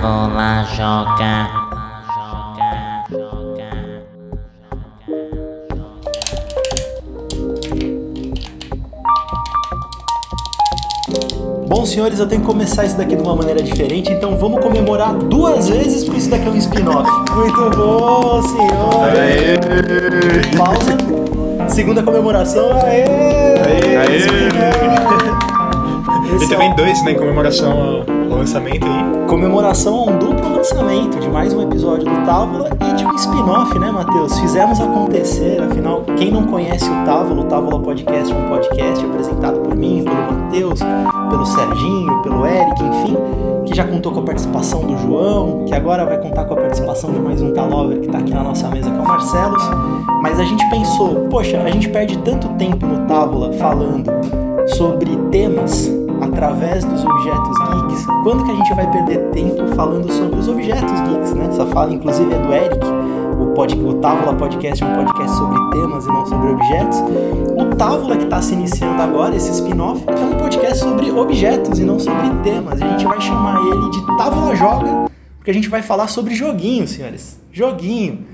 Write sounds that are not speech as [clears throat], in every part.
Távola joga. Bom, senhores, eu tenho que começar isso daqui de uma maneira diferente, então vamos comemorar duas vezes, porque isso daqui é um spin-off. Muito bom, senhores! Pausa. Segunda comemoração, aê! Aê! Spin-off. E Esse é também dois, né, em comemoração ao, ao lançamento aí. Comemoração a um duplo lançamento de mais um episódio do Távola e de um spin-off, né, Matheus? Fizemos acontecer, afinal, quem não conhece o Távola, o Távola Podcast é um podcast apresentado por mim, pelo Matheus, pelo Serginho, pelo Eric, enfim, que já contou com a participação do João, que agora vai contar com a participação de mais um Talover que tá aqui na nossa mesa, que é o Marcelos. Mas a gente pensou, poxa, a gente perde tanto tempo no Távola falando sobre temas através dos objetos geeks, quando que a gente vai perder tempo falando sobre os objetos geeks, né? Essa fala, inclusive, é do Eric. O, pod, o Távola Podcast é um podcast sobre temas e não sobre objetos. O Távola, que está se iniciando agora, esse spin-off, é um podcast sobre objetos e não sobre temas. A gente vai chamar ele de Távola Joga, porque a gente vai falar sobre joguinho, senhores. Joguinho.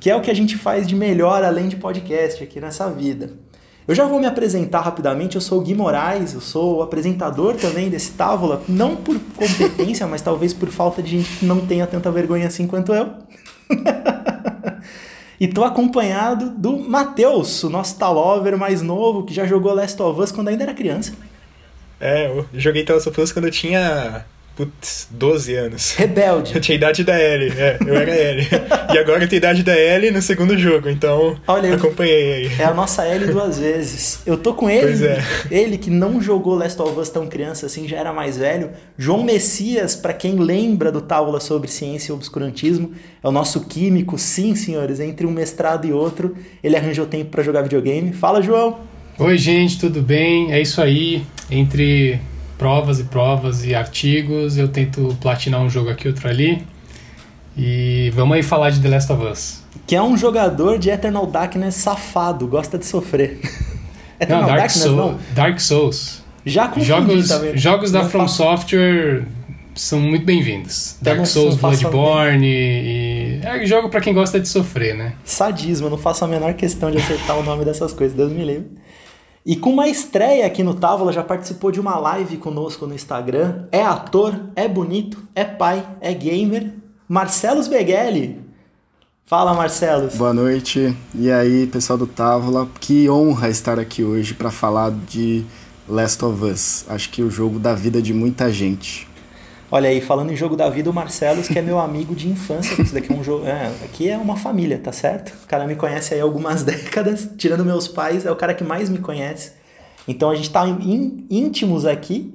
Que é o que a gente faz de melhor além de podcast aqui nessa vida. Eu já vou me apresentar rapidamente. Eu sou o Gui Moraes, eu sou o apresentador também desse Távola, não por competência, mas talvez por falta de gente que não tenha tanta vergonha assim quanto eu. [laughs] e tô acompanhado do Matheus, o nosso Talover mais novo, que já jogou Last of Us quando ainda era criança. É, eu joguei Tales of Us quando eu tinha, putz, 12 anos. Rebelde. Eu tinha a idade da Ellie, é, eu era Ellie. E agora eu tenho a idade da Ellie no segundo jogo, então Olha acompanhei aí. É a nossa L duas vezes. Eu tô com ele, Pois é. ele que não jogou Last of Us tão criança assim, já era mais velho. João Messias, pra quem lembra do Távola sobre ciência e obscurantismo, é o nosso químico, sim, senhores, entre um mestrado e outro, ele arranjou tempo pra jogar videogame. Fala, João. Oi, gente, tudo bem? É isso aí. Entre provas e provas e artigos, eu tento platinar um jogo aqui, outro ali. E vamos aí falar de The Last of Us. Que é um jogador de Eternal Darkness safado, gosta de sofrer. [laughs] Não, Eternal Dark, Darkness Soul, não. Dark Souls. Já confundi, Jogos, vendo? jogos da Não From faço- Software são muito bem-vindos. Não- Dark Souls, não Bloodborne e... É jogo pra quem gosta de sofrer, né? Sadismo, eu não faço a menor questão de acertar o nome dessas coisas, Deus me livre. E com uma estreia aqui no Távola, já participou de uma live conosco no Instagram. É ator, é bonito, é pai, é gamer. Marcelos Beghelli. Fala, Marcelos. Boa noite. E aí, pessoal do Távola, que honra estar aqui hoje para falar de Last of Us. Acho que o jogo da vida de muita gente. Olha aí, falando em jogo da vida, o Marcelos, que é meu amigo de infância. Isso daqui é um jogo. É, aqui é uma família, tá certo? O cara me conhece aí há algumas [laughs] décadas. Tirando meus pais, é o cara que mais me conhece. Então a gente tá íntimos aqui,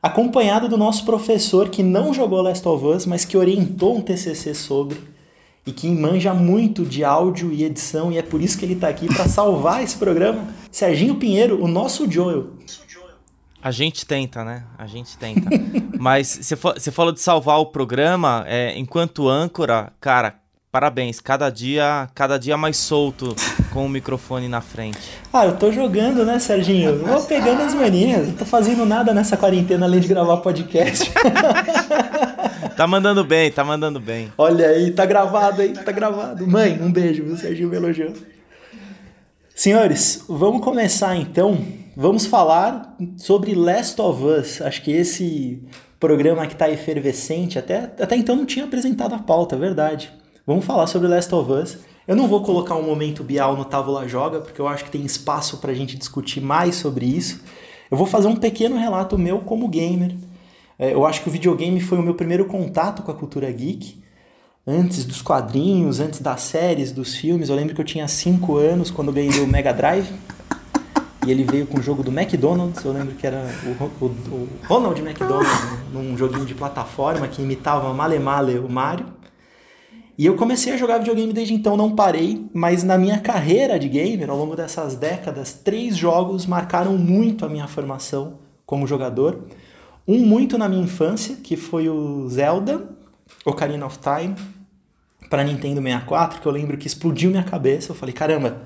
acompanhado do nosso professor que não jogou Last of Us, mas que orientou um TCC sobre. E que manja muito de áudio e edição, e é por isso que ele tá aqui para salvar esse programa. Serginho Pinheiro, o nosso Joel. A gente tenta, né? A gente tenta. [laughs] Mas você fa- você falou de salvar o programa, é, enquanto âncora, cara, parabéns. Cada dia, cada dia mais solto com o microfone na frente. Ah, eu tô jogando, né, Serginho? Eu Vou pegando as manias. Não tô fazendo nada nessa quarentena além de gravar podcast. [laughs] Tá mandando bem, tá mandando bem. Olha aí, tá gravado aí, tá gravado. Mãe, um beijo, viu? Serginho me elogiou. Senhores, vamos começar então. Vamos falar sobre Last of Us. Acho que esse programa que tá efervescente, até, até então não tinha apresentado a pauta, é verdade. Vamos falar sobre Last of Us. Eu não vou colocar um momento Bial no Távola Joga, porque eu acho que tem espaço pra gente discutir mais sobre isso. Eu vou fazer um pequeno relato meu como gamer. É, eu acho que o videogame foi o meu primeiro contato com a cultura geek antes dos quadrinhos, antes das séries, dos filmes. Eu lembro que eu tinha 5 anos quando ganhei o Mega Drive. E ele veio com o jogo do McDonald's. Eu lembro que era o, o- o Ronald McDonald, num joguinho de plataforma que imitava male male o Mario. E eu comecei a jogar videogame desde então, não parei, mas na minha carreira de gamer, ao longo dessas décadas, três jogos marcaram muito a minha formação como jogador. Um muito na minha infância, que foi o Zelda, Ocarina of Time, para Nintendo 64, que eu lembro que explodiu minha cabeça. Eu falei, caramba,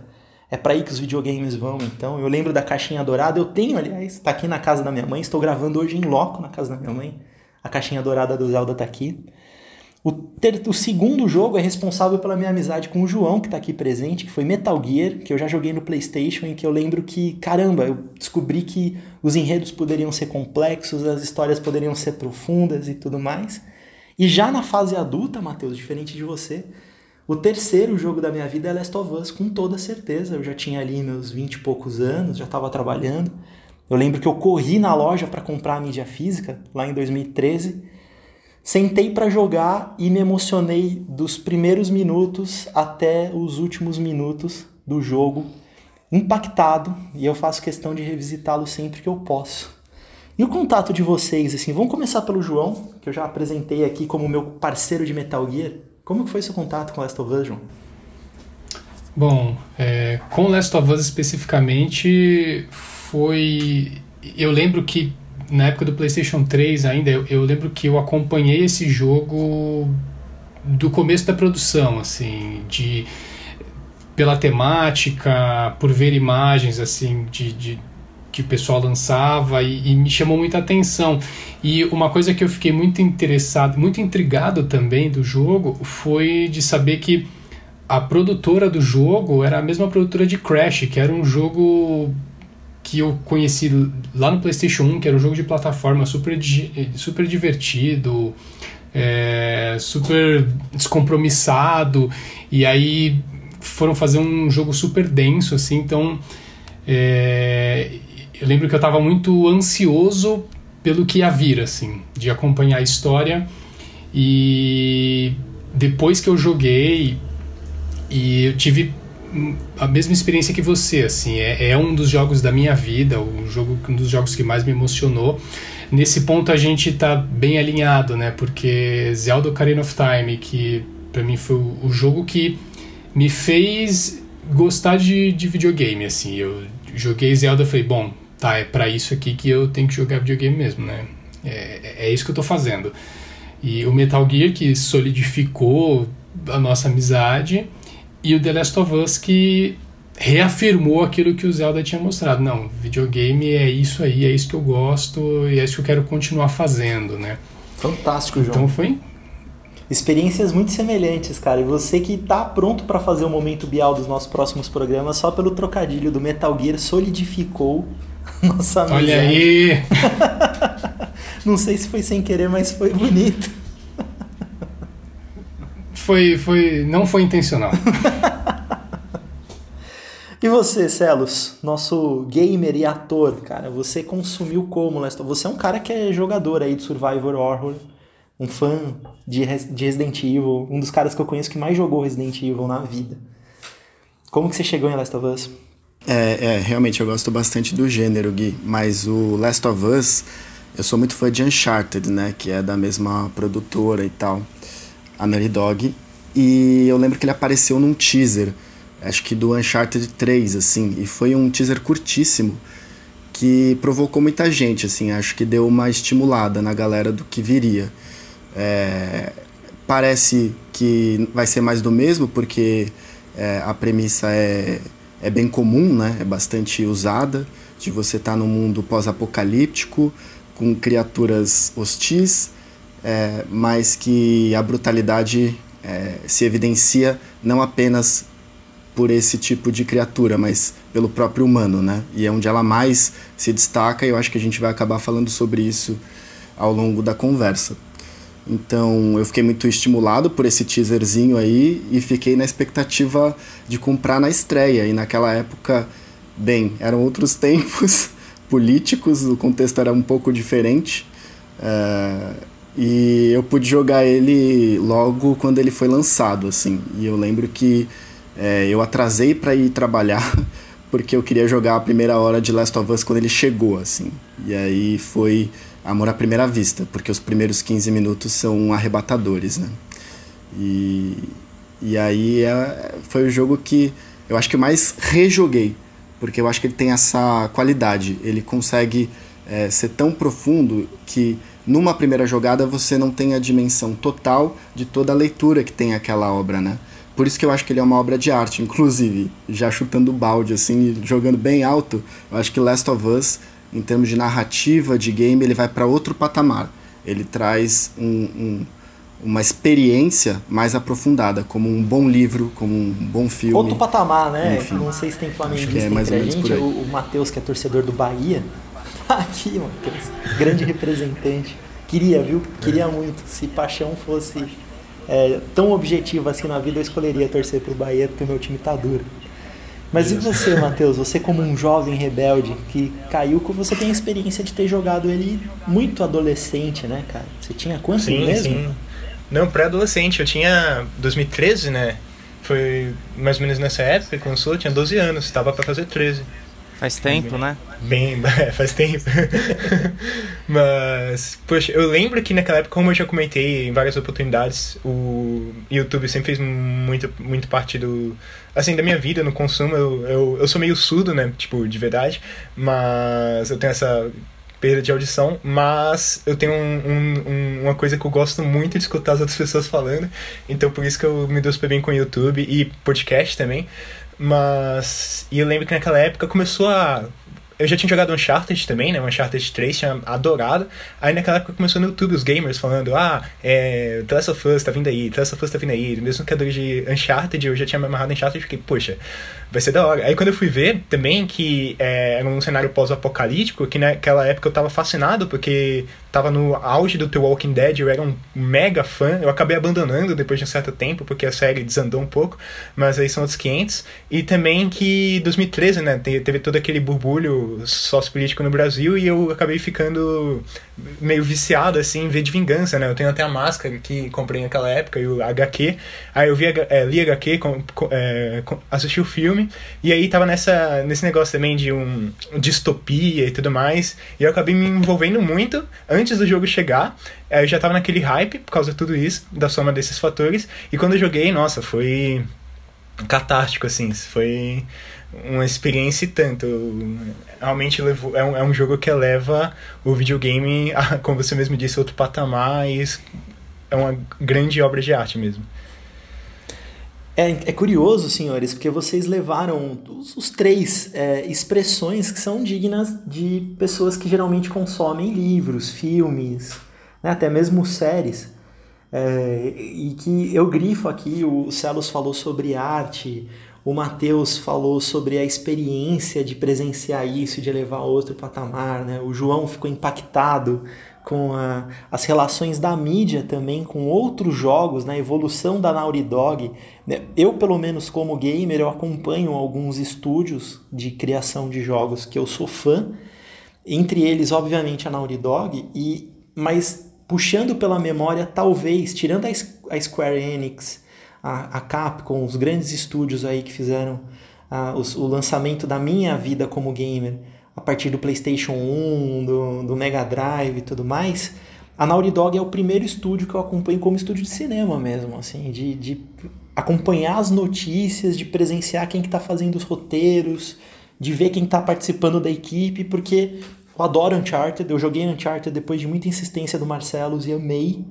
é para aí que os videogames vão, então. Eu lembro da caixinha dourada, eu tenho, aliás, tá aqui na casa da minha mãe, estou gravando hoje em loco na casa da minha mãe. A caixinha dourada do Zelda tá aqui. O, ter, o segundo jogo é responsável pela minha amizade com o João, que tá aqui presente, que foi Metal Gear, que eu já joguei no PlayStation, e que eu lembro que, caramba, eu descobri que os enredos poderiam ser complexos, as histórias poderiam ser profundas e tudo mais. E já na fase adulta, Matheus, diferente de você, o terceiro jogo da minha vida é Last of Us, com toda certeza. Eu já tinha ali meus 20 e poucos anos, já estava trabalhando. Eu lembro que eu corri na loja para comprar a mídia física, lá em 2013. Sentei para jogar e me emocionei dos primeiros minutos até os últimos minutos do jogo, impactado, e eu faço questão de revisitá-lo sempre que eu posso. E o contato de vocês, assim, vamos começar pelo João, que eu já apresentei aqui como meu parceiro de Metal Gear. Como foi seu contato com Last of Us, João? Bom, é, com Last of Us especificamente, foi. Eu lembro que na época do PlayStation 3 ainda, eu, eu lembro que eu acompanhei esse jogo do começo da produção, assim, de pela temática, por ver imagens assim de, de que o pessoal lançava e, e, me chamou muita atenção. E uma coisa que eu fiquei muito interessado, muito intrigado também do jogo foi de saber que a produtora do jogo era a mesma produtora de Crash, que era um jogo que eu conheci lá no PlayStation 1, que era um jogo de plataforma super, super divertido, é, super descompromissado, e aí foram fazer um jogo super denso, assim, então é, eu lembro que eu estava muito ansioso pelo que ia vir, assim, de acompanhar a história. E depois que eu joguei, e eu tive a mesma experiência que você, assim, é, é um dos jogos da minha vida, um, jogo, um dos jogos que mais me emocionou. Nesse ponto a gente está bem alinhado, né? Porque Zelda Ocarina of Time, que para mim foi o, o jogo que me fez gostar de, de videogame, assim. Eu joguei Zelda e falei, bom, tá, é para isso aqui que eu tenho que jogar videogame mesmo, né? É, é isso que eu tô fazendo. E o Metal Gear que solidificou a nossa amizade e o The Last of Us que reafirmou aquilo que o Zelda tinha mostrado. Não, videogame é isso aí, é isso que eu gosto e é isso que eu quero continuar fazendo, né? Fantástico, João. Então foi experiências muito semelhantes, cara. E você que tá pronto para fazer o momento Bial dos nossos próximos programas, só pelo trocadilho do Metal Gear solidificou [laughs] nossa amizade. Olha aí! [laughs] Não sei se foi sem querer, mas foi bonito. [laughs] Foi, foi, não foi intencional. e você, Celos, nosso gamer e ator, cara, você consumiu como? Você é um cara que é jogador aí de Survivor Horror, um fã de, de Resident Evil, um dos caras que eu conheço que mais jogou Resident Evil na vida. Como que você chegou em Last of Us? É, é, realmente eu gosto bastante do gênero, Gui, mas o Last of Us, eu sou muito fã de Uncharted, né, que é da mesma produtora e tal, a Naughty Dog, e eu lembro que ele apareceu num teaser, acho que do Uncharted 3, assim, e foi um teaser curtíssimo, que provocou muita gente, assim, acho que deu uma estimulada na galera do que viria. É, parece que vai ser mais do mesmo, porque é, a premissa é é bem comum, né? É bastante usada de você estar tá num mundo pós-apocalíptico com criaturas hostis, é, mas que a brutalidade é, se evidencia não apenas por esse tipo de criatura, mas pelo próprio humano, né? E é onde ela mais se destaca e eu acho que a gente vai acabar falando sobre isso ao longo da conversa. Então eu fiquei muito estimulado por esse teaserzinho aí e fiquei na expectativa de comprar na estreia. E naquela época, bem, eram outros [laughs] tempos políticos, o contexto era um pouco diferente. Uh, e eu pude jogar ele logo quando ele foi lançado, assim. E eu lembro que é, eu atrasei para ir trabalhar [laughs] porque eu queria jogar a primeira hora de Last of Us quando ele chegou, assim. E aí foi amor à primeira vista, porque os primeiros 15 minutos são arrebatadores, né? E, e aí é, foi o jogo que eu acho que mais rejoguei, porque eu acho que ele tem essa qualidade, ele consegue é, ser tão profundo que numa primeira jogada você não tem a dimensão total de toda a leitura que tem aquela obra, né? Por isso que eu acho que ele é uma obra de arte, inclusive, já chutando balde, assim, jogando bem alto, eu acho que Last of Us em termos de narrativa de game, ele vai para outro patamar. Ele traz um, um, uma experiência mais aprofundada, como um bom livro, como um bom filme. Outro patamar, né? Enfim. Não sei se tem flamenguista é mais ou entre a gente. O, o Matheus, que é torcedor do Bahia, [laughs] tá aqui, Matheus. Grande representante. Queria, viu? Queria muito. Se paixão fosse é, tão objetiva assim na vida, eu escolheria torcer pro Bahia, porque o meu time tá duro. Mas e você, Matheus? Você como um jovem rebelde que caiu, que você tem a experiência de ter jogado ele muito adolescente, né, cara? Você tinha quanto Sim, mesmo? sim. Não, pré-adolescente. Eu tinha 2013, né? Foi mais ou menos nessa época que lançou, eu tinha 12 anos, tava pra fazer 13. Faz tempo, né? Bem, [laughs] é, faz tempo. [laughs] Mas, poxa, eu lembro que naquela época, como eu já comentei em várias oportunidades, o YouTube sempre fez muito, muito parte do. Assim, da minha vida no consumo. Eu, eu, eu sou meio surdo, né? Tipo, de verdade. Mas eu tenho essa perda de audição, mas eu tenho um, um- um- uma coisa que eu gosto muito de escutar as outras pessoas falando, então por isso que eu me dou super bem com o YouTube e podcast também. Mas. E eu lembro que naquela época começou a. Eu já tinha jogado Uncharted também, né? Uncharted 3, tinha adorado. Aí naquela época começou no YouTube os gamers falando: Ah, é. The Last of Us tá vindo aí, The Last of Us tá vindo aí. Mesmo criador de Uncharted, eu já tinha me amarrado em Uncharted e fiquei, poxa, vai ser da hora. Aí quando eu fui ver também que é, era um cenário pós-apocalíptico, que naquela época eu tava fascinado, porque tava no auge do The Walking Dead, eu era um mega fã. Eu acabei abandonando depois de um certo tempo, porque a série desandou um pouco, mas aí são outros 500. E também que 2013, né, te- teve todo aquele burbulho sociopolítico no Brasil e eu acabei ficando meio viciado, assim, em ver de vingança, né? Eu tenho até a máscara que comprei naquela época e o HQ. Aí eu vi, é, li HQ, com, com- é, assisti o filme, e aí tava nessa, nesse negócio também de um distopia e tudo mais, e eu acabei me envolvendo muito antes do jogo chegar. é, Eu já tava naquele hype por causa de tudo isso, da soma desses fatores, e quando eu joguei, nossa, foi catártico, assim, foi uma experiência e tanto. Realmente levou, é, um, é um jogo que eleva o videogame, a, como você mesmo disse, outro patamar, e é uma grande obra de arte mesmo. É, é curioso, senhores, porque vocês levaram os, os três é, expressões que são dignas de pessoas que geralmente consomem livros, filmes, né, até mesmo séries. É, e que eu grifo aqui, o Celos falou sobre arte, o Matheus falou sobre a experiência de presenciar isso, de elevar a outro patamar, né? o João ficou impactado com a- as relações da mídia também com outros jogos, na evolução da Naughty Dog. né? Eu, pelo menos como gamer, eu acompanho alguns estúdios de criação de jogos que eu sou fã, entre eles, obviamente, a Naughty Dog, e, mas puxando pela memória, talvez, tirando a, a Square Enix, a, a Capcom, os grandes estúdios aí que fizeram ah, os- o lançamento da minha vida como gamer, a partir do PlayStation 1, do, do Mega Drive e tudo mais, a Naughty Dog é o primeiro estúdio que eu acompanho como estúdio de cinema mesmo, assim, de, de acompanhar as notícias, de presenciar quem que tá fazendo os roteiros, de ver quem tá participando da equipe, porque eu adoro Uncharted, eu joguei Uncharted depois de muita insistência do Marcelos e amei.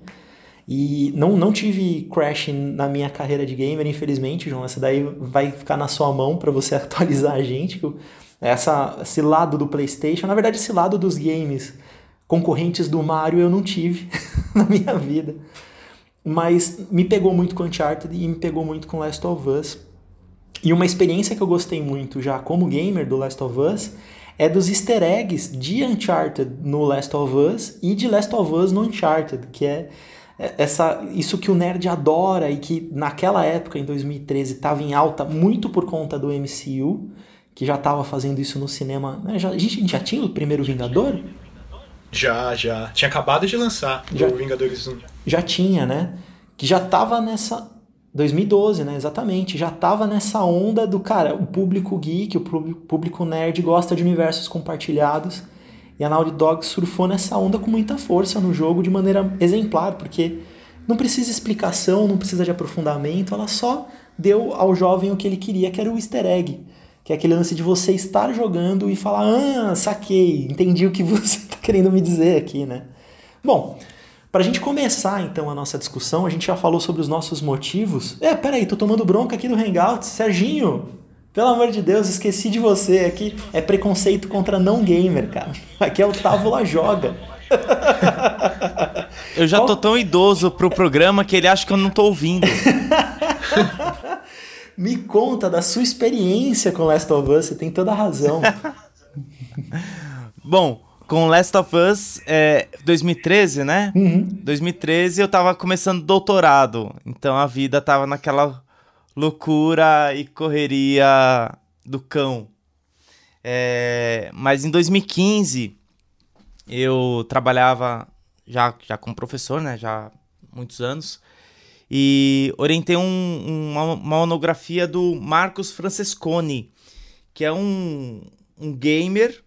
E não, não tive crash na minha carreira de gamer, infelizmente, João. Essa daí vai ficar na sua mão para você [laughs] atualizar a gente. que eu- Essa, esse lado do PlayStation, na verdade, esse lado dos games concorrentes do Mario eu não tive [laughs] na minha vida. Mas me pegou muito com Uncharted e me pegou muito com Last of Us. E uma experiência que eu gostei muito já como gamer do Last of Us é dos easter eggs de Uncharted no Last of Us e de Last of Us no Uncharted, que é essa, isso que o nerd adora e que naquela época, em 2013, estava em alta muito por conta do MCU, que já estava fazendo isso no cinema. né? Já, a gente já tinha o primeiro Vingador? Já, já. Tinha acabado de lançar Já. o Vingadores 1. Já tinha, né? Que já tava nessa. 2012, né? Exatamente. Já tava nessa onda do cara, o público geek, o público- público nerd gosta de universos compartilhados. E a Naughty Dog surfou nessa onda com muita força no jogo de maneira exemplar, porque não precisa explicação, não precisa de aprofundamento, ela só deu ao jovem o que ele queria, que era o easter egg. Que é aquele lance de você estar jogando e falar, ah, saquei, entendi o que [laughs] você está querendo me dizer aqui, né? Bom, para a gente começar então a nossa discussão, a gente já falou sobre os nossos motivos. É, peraí, tô tomando bronca aqui no Hangout. Serginho, pelo amor de Deus, esqueci de você. Aqui é preconceito contra não gamer, cara. Aqui é o Távola Joga. [laughs] eu já tô tão idoso pro programa que ele acha que eu não tô ouvindo. [laughs] Me conta da sua experiência com Last of Us, você tem toda a razão. [laughs] Bom, com Last of Us, é, 2013, né? Uhum. 2013 eu tava começando doutorado, então a vida tava naquela loucura e correria do cão. É, mas em 2015 eu trabalhava já, já como professor, né? Já há muitos anos. E orientei um, uma, monografia do Marcos Francesconi, que é um, um gamer,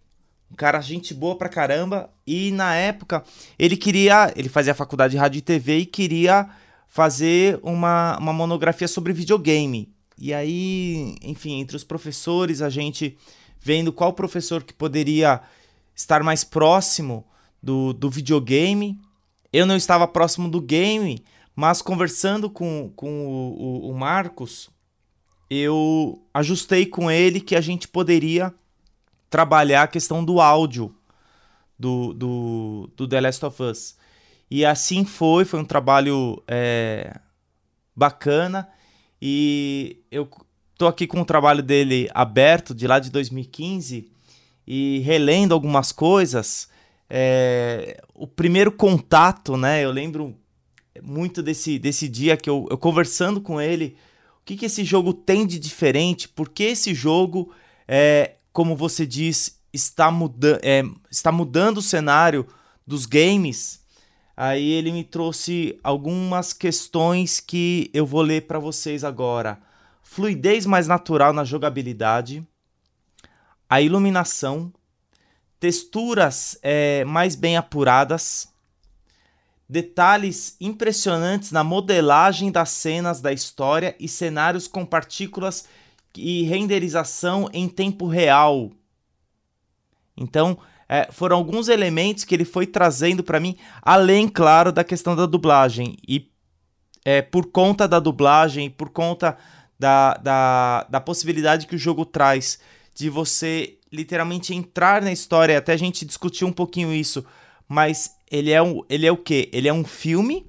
um cara gente boa pra caramba. E na época ele queria, ele fazia faculdade de rádio e TV e queria fazer uma, uma monografia sobre videogame. E aí, enfim, entre os professores, a gente vendo qual professor que poderia estar mais próximo do, do videogame. Eu não estava próximo do game, mas conversando com, com o, o, o Marcos, eu ajustei com ele que a gente poderia trabalhar a questão do áudio do, do, do The Last of Us. E assim foi, foi um trabalho é, bacana. E eu tô aqui com o trabalho dele aberto, de lá de 2015, e relendo algumas coisas. É, o primeiro contato, né? Eu lembro muito desse, desse dia que eu, eu conversando com ele, o que, que esse jogo tem de diferente, por que esse jogo, é, como você diz, está, muda é, está mudando o cenário dos games. Aí ele me trouxe algumas questões que eu vou ler para vocês agora. Fluidez mais natural na jogabilidade, a iluminação, texturas é, mais bem apuradas, detalhes impressionantes na modelagem das cenas da história e cenários com partículas e renderização em tempo real. Então, é, foram alguns elementos que ele foi trazendo para mim, além, claro, da questão da dublagem. E é, por conta da dublagem, por conta da, da, da possibilidade que o jogo traz de você literalmente entrar na história, até a gente discutiu um pouquinho isso, mas ele é, um, ele é o quê? Ele é um filme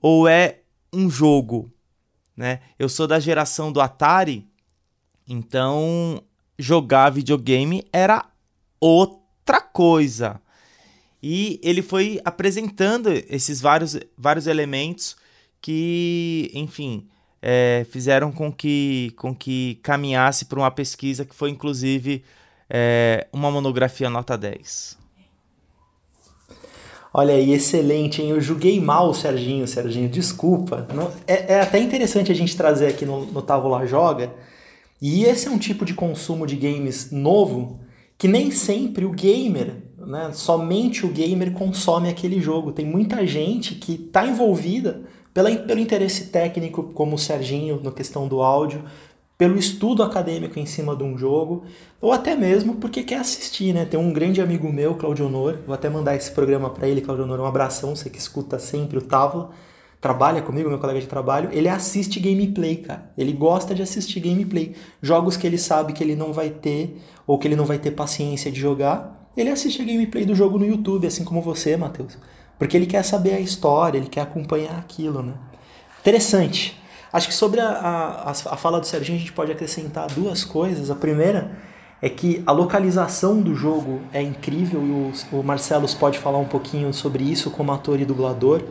ou é um jogo? Né? Eu sou da geração do Atari, então jogar videogame era outra coisa. E ele foi apresentando esses vários, vários elementos que, enfim, é, fizeram com que, com que caminhasse para uma pesquisa que foi, inclusive, é, uma monografia nota 10. Olha aí, excelente, hein? Eu julguei mal o Serginho, Serginho, desculpa. Não, é, é, até interessante a gente trazer aqui no, no Távola Joga. E esse é um tipo de consumo de games novo que nem sempre o gamer, né, somente o gamer consome aquele jogo. Tem muita gente que está envolvida pela, pelo interesse técnico, como o Serginho, na questão do áudio, pelo estudo acadêmico em cima de um jogo, ou até mesmo porque quer assistir, né? Tem um grande amigo meu, Claudio Honor, vou até mandar esse programa para ele, Claudio Honor, um abração, você que escuta sempre o Távola, trabalha comigo, meu colega de trabalho, ele assiste gameplay, cara. Ele gosta de assistir gameplay. Jogos que ele sabe que ele não vai ter, ou que ele não vai ter paciência de jogar, ele assiste a gameplay do jogo no YouTube, assim como você, Matheus. Porque ele quer saber a história, ele quer acompanhar aquilo, né? Interessante. Acho que sobre a, a, a fala do Serginho a gente pode acrescentar duas coisas. A primeira é que a localização do jogo é incrível e o, o Marcelos pode falar um pouquinho sobre isso como ator e dublador.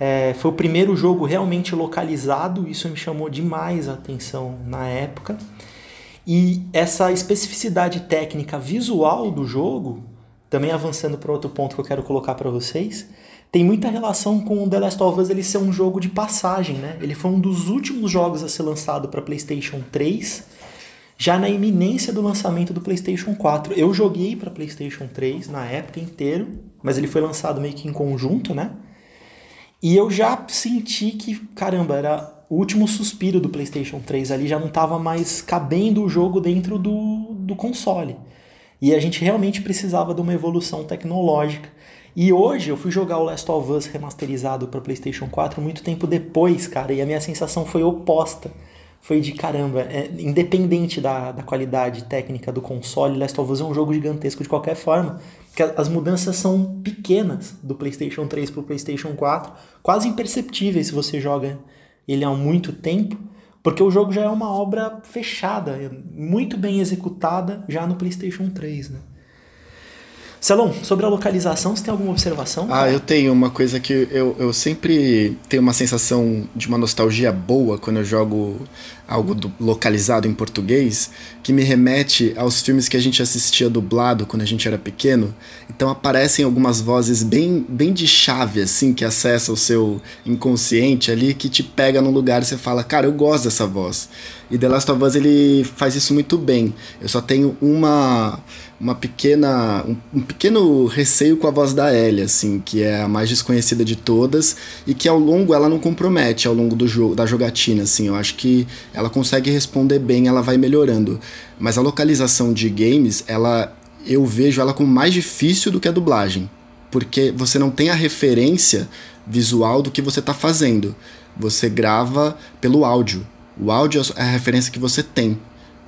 É, foi o primeiro jogo realmente localizado, isso me chamou demais a atenção na época. E essa especificidade técnica visual do jogo, também avançando para outro ponto que eu quero colocar para vocês, tem muita relação com o The Last of Us ele ser um jogo de passagem, né? Ele foi um dos últimos jogos a ser lançado para PlayStation 3, já na iminência do lançamento do PlayStation 4. Eu joguei para PlayStation 3 na época inteiro, mas ele foi lançado meio que em conjunto, né? E eu já senti que, caramba, era o último suspiro do PlayStation 3 ali, já não estava mais cabendo o jogo dentro do, do console. E a gente realmente precisava de uma evolução tecnológica. E hoje eu fui jogar o Last of Us remasterizado para PlayStation 4 muito tempo depois, cara, e a minha sensação foi oposta. Foi de caramba, é, independente da, da qualidade técnica do console, Last of Us é um jogo gigantesco de qualquer forma. que as mudanças são pequenas do PlayStation 3 para o PlayStation 4, quase imperceptíveis se você joga ele há muito tempo, porque o jogo já é uma obra fechada, muito bem executada já no PlayStation 3, né? Celon, sobre a localização, você tem alguma observação? Ah, eu tenho uma coisa que eu, eu sempre tenho uma sensação de uma nostalgia boa quando eu jogo algo do, localizado em português, que me remete aos filmes que a gente assistia dublado quando a gente era pequeno. Então aparecem algumas vozes bem, bem de chave, assim, que acessa o seu inconsciente ali, que te pega num lugar e você fala, cara, eu gosto dessa voz. E The Last of Us ele faz isso muito bem. Eu só tenho uma uma pequena um, um, pequeno receio com a voz da Ellie, assim, que é a mais desconhecida de todas e que ao longo ela não compromete ao longo do jogo da jogatina, assim. Eu acho que ela consegue responder bem, ela vai melhorando. Mas a localização de games, ela eu vejo ela como mais difícil do que a dublagem, porque você não tem a referência visual do que você está fazendo. Você grava pelo áudio. O áudio é a referência que você tem.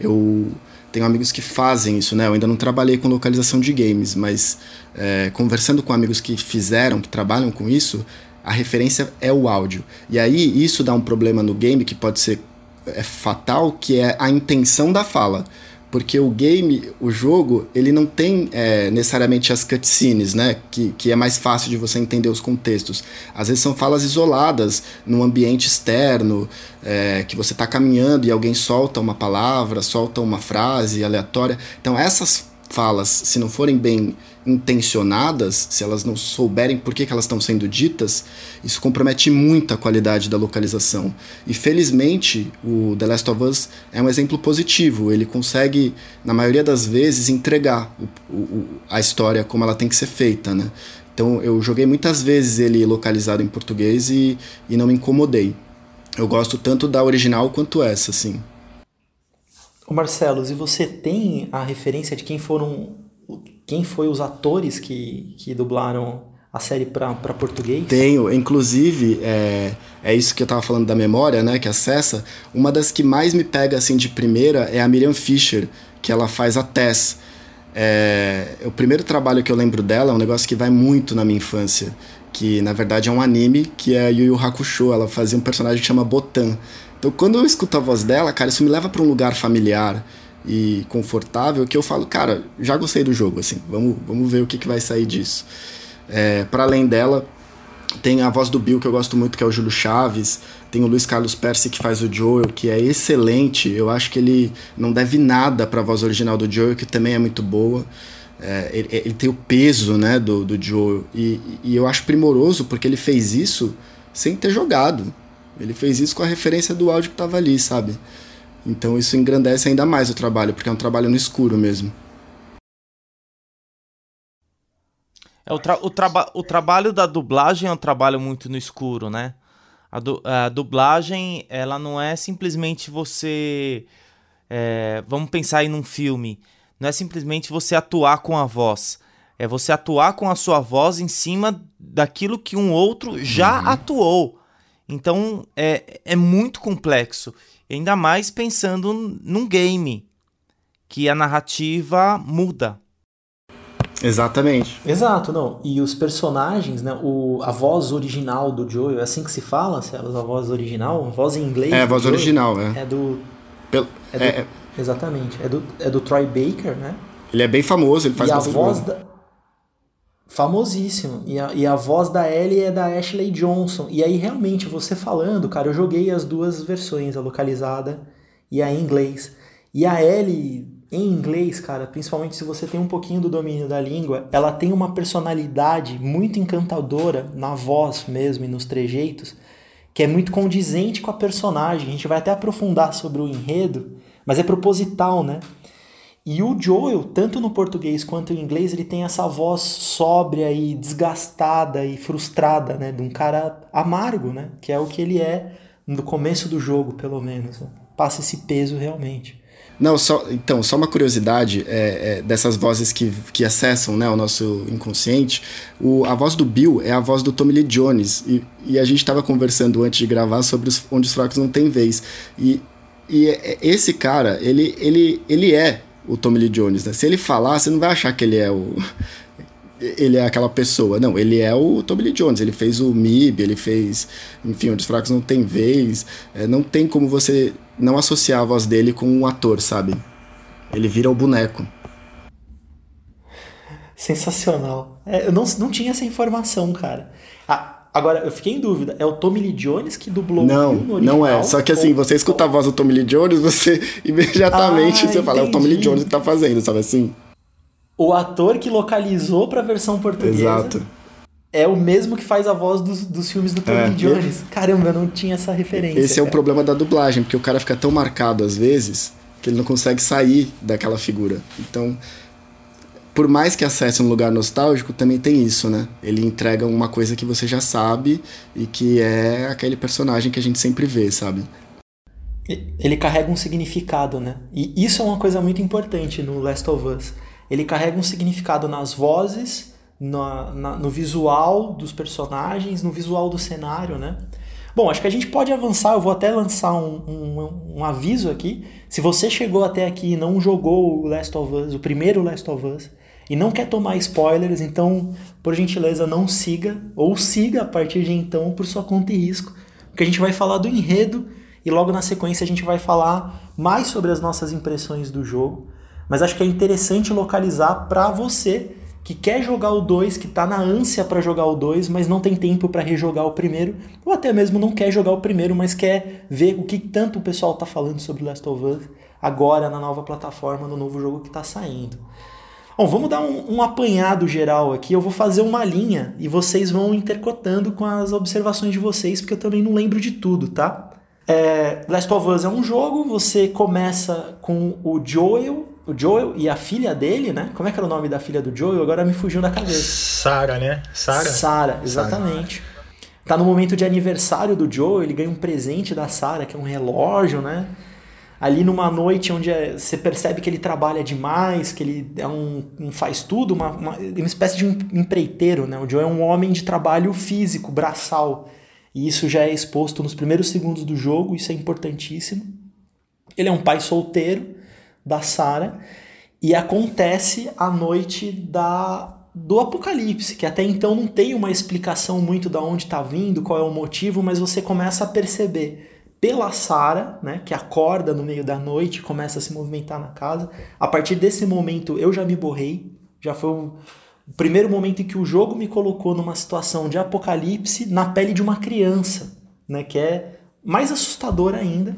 Eu tenho amigos que fazem isso, né? Eu ainda não trabalhei com localização de games, mas é, conversando com amigos que fizeram, que trabalham com isso, a referência é o áudio. E aí isso dá um problema no game que pode ser é, fatal, que é a intenção da fala porque o game, o jogo, ele não tem é, necessariamente as cutscenes, né? Que, que é mais fácil de você entender os contextos. Às vezes são falas isoladas num ambiente externo, é, que você está caminhando e alguém solta uma palavra, solta uma frase aleatória. Então essas falas, se não forem bem intencionadas, se elas não souberem por que, que elas estão sendo ditas, isso compromete muito a qualidade da localização. E felizmente, o The Last of Us é um exemplo positivo. Ele consegue, na maioria das vezes, entregar o, o, a história como ela tem que ser feita, né? Então eu joguei muitas vezes ele localizado em português e, e não me incomodei. Eu gosto tanto da original quanto essa, assim. Marcelo, e você tem a referência de quem foram quem foi os atores que, que dublaram a série para português? Tenho, inclusive, é, é isso que eu tava falando da memória, né, que acessa. Uma das que mais me pega assim de primeira é a Miriam Fisher, que ela faz a Tess. É, o primeiro trabalho que eu lembro dela é um negócio que vai muito na minha infância, que na verdade é um anime que é Yu Yu Hakusho. Ela fazia um personagem que chama Botan. Então, quando eu escuto a voz dela, cara, isso me leva para um lugar familiar e confortável que eu falo, cara, já gostei do jogo, assim, vamos, vamos ver o que, que vai sair disso. É, para além dela, tem a voz do Bill, que eu gosto muito, que é o Júlio Chaves. Tem o Luiz Carlos Percy, que faz o Joel, que é excelente. Eu acho que ele não deve nada para a voz original do Joel, que também é muito boa. É, ele, ele, tem o peso né, do, do Joel. E, e eu acho primoroso, porque ele fez isso sem ter jogado. Ele fez isso com a referência do áudio que estava ali, sabe? Então isso engrandece ainda mais o trabalho, porque é um trabalho no escuro mesmo. É, o, tra o, traba o trabalho da dublagem é um trabalho muito no escuro, né? A, du a dublagem, ela não é simplesmente você. É, vamos pensar aí num filme. Não é simplesmente você atuar com a voz. É você atuar com a sua voz em cima daquilo que um outro já uhum. atuou. Então é, é muito complexo. Ainda mais pensando num game, que a narrativa muda. Exatamente. Exato, não. E os personagens, né? O, a voz original do Joel, é assim que se fala, Celos? A voz original? A voz em inglês? É, a voz Joel, original, é. É do. Pel... É do é, exatamente. É do, é do Troy Baker, né? Ele é bem famoso, ele faz e a voz da, Famosíssimo. E a, e a voz da Ellie é da Ashley Johnson. E aí, realmente, você falando, cara, eu joguei as duas versões, a localizada e a em inglês. E a Ellie, em inglês, cara, principalmente se você tem um pouquinho do domínio da língua, ela tem uma personalidade muito encantadora na voz mesmo e nos trejeitos, que é muito condizente com a personagem. A gente vai até aprofundar sobre o enredo, mas é proposital, né? E o Joel, tanto no português quanto em inglês, ele tem essa voz sóbria e desgastada e frustrada, né? De um cara amargo, né? Que é o que ele é no começo do jogo, pelo menos. Né? Passa esse peso realmente. Não, só, então, só uma curiosidade é, é, dessas vozes que, que acessam né, o nosso inconsciente. O, a voz do Bill é a voz do Tommy Lee Jones. E, e a gente estava conversando antes de gravar sobre os, onde os fracos não têm vez. E, e é, esse cara, ele, ele, ele é o Tommy Lee Jones, né? Se ele falar, você não vai achar que ele é o ele é aquela pessoa. Não, ele é o Tommy Lee Jones. Ele fez o MIB, ele fez. Enfim, Onde os Fracos Não Tem Vez. É, não tem como você não associar a voz dele com um ator, sabe? Ele vira o boneco. Sensacional. É, eu não, não tinha essa informação, cara. Ah, agora, eu fiquei em dúvida. É o Tommy Lee Jones que dublou não, o original? Não, é. Só que assim, você escuta a voz do Tommy Lee Jones, você [laughs] imediatamente ah, você fala, é o Tommy Lee Jones que tá fazendo, sabe assim? O ator que localizou pra versão portuguesa. Exato. É o mesmo que faz a voz dos, dos filmes do Tommy é, Jones. Caramba, eu não tinha essa referência. Esse cara. é o problema da dublagem, porque o cara fica tão marcado às vezes que ele não consegue sair daquela figura. Então, por mais que acesse um lugar nostálgico, também tem isso, né? Ele entrega uma coisa que você já sabe e que é aquele personagem que a gente sempre vê, sabe? Ele carrega um significado, né? E isso é uma coisa muito importante no Last of Us. Ele carrega um significado nas vozes, na, na, no visual dos personagens, no visual do cenário, né? Bom, acho que a gente pode avançar. Eu vou até lançar um, um, um, aviso aqui. Se você chegou até aqui e não jogou o Last of Us, o primeiro Last of Us, e não quer tomar spoilers, então, por gentileza, não siga, ou siga a partir de então por sua conta e risco, porque a gente vai falar do enredo e logo na sequência a gente vai falar mais sobre as nossas impressões do jogo. Mas acho que é interessante localizar para você que quer jogar o 2, que está na ânsia para jogar o 2, mas não tem tempo para rejogar o primeiro, ou até mesmo não quer jogar o primeiro, mas quer ver o que tanto o pessoal está falando sobre Last of Us agora na nova plataforma, no novo jogo que está saindo. Bom, vamos dar um, um, apanhado geral aqui. Eu vou fazer uma linha e vocês vão intercotando com as observações de vocês, porque eu também não lembro de tudo, tá? É, Last of Us é um jogo, você começa com o Joel, o Joel e a filha dele, né? Como é que era o nome da filha do Joel? Agora me fugiu da cabeça. Sara, né? Sara. Sara, exatamente. Sarah. Tá no momento de aniversário do Joel, ele ganha um presente da Sara, que é um relógio, né? Ali numa noite onde é, você percebe que ele trabalha demais, que ele é um, um faz tudo, uma, uma, uma espécie de empreiteiro, né? O Joel é um homem de trabalho físico, braçal. E isso já é exposto nos primeiros segundos do jogo, isso é importantíssimo. Ele é um pai solteiro, da Sara e acontece a noite da do apocalipse, que até então não tem uma explicação muito da onde está vindo, qual é o motivo, mas você começa a perceber pela Sara, né, que acorda no meio da noite, começa a se movimentar na casa. A partir desse momento eu já me borrei, já foi o primeiro momento em que o jogo me colocou numa situação de apocalipse na pele de uma criança, né, que é mais assustador ainda.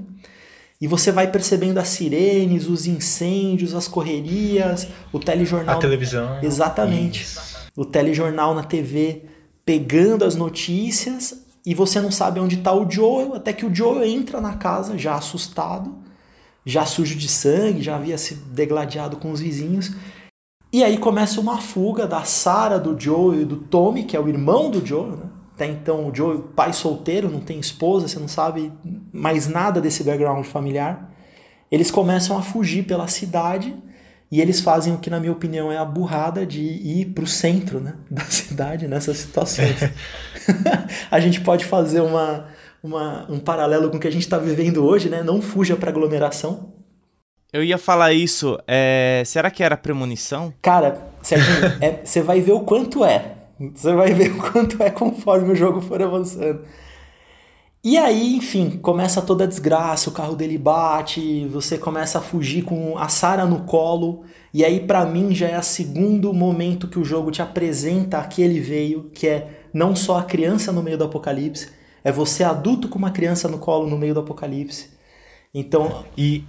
E você vai percebendo as sirenes, os incêndios, as correrias, o telejornal. A televisão. Exatamente. Isso. O telejornal na TV pegando as notícias e você não sabe onde está o Joel, até que o Joel entra na casa já assustado, já sujo de sangue, já havia se degladiado com os vizinhos. E aí começa uma fuga da Sarah, do Joel e do Tommy, que é o irmão do Joel, né? Até então o Joe, pai solteiro, não tem esposa, você não sabe mais nada desse background familiar. Eles começam a fugir pela cidade e eles fazem o que, na minha opinião, é a burrada de ir para o centro né, [laughs] da cidade nessas situações. [laughs] a gente pode fazer uma, uma, um paralelo com o que a gente está vivendo hoje, né? Não fuja para aglomeração. Eu ia falar isso. É... Será que era premonição? Cara, Serginho, é, você vai ver o quanto é. Você vai ver o quanto é conforme o jogo for avançando. E aí, enfim, começa toda a desgraça, o carro dele bate, você começa a fugir com a Sara no colo. E aí, para mim, já é o segundo momento que o jogo te apresenta a que ele veio, que é não só a criança no meio do apocalipse, é você adulto com uma criança no colo no meio do apocalipse. Então. E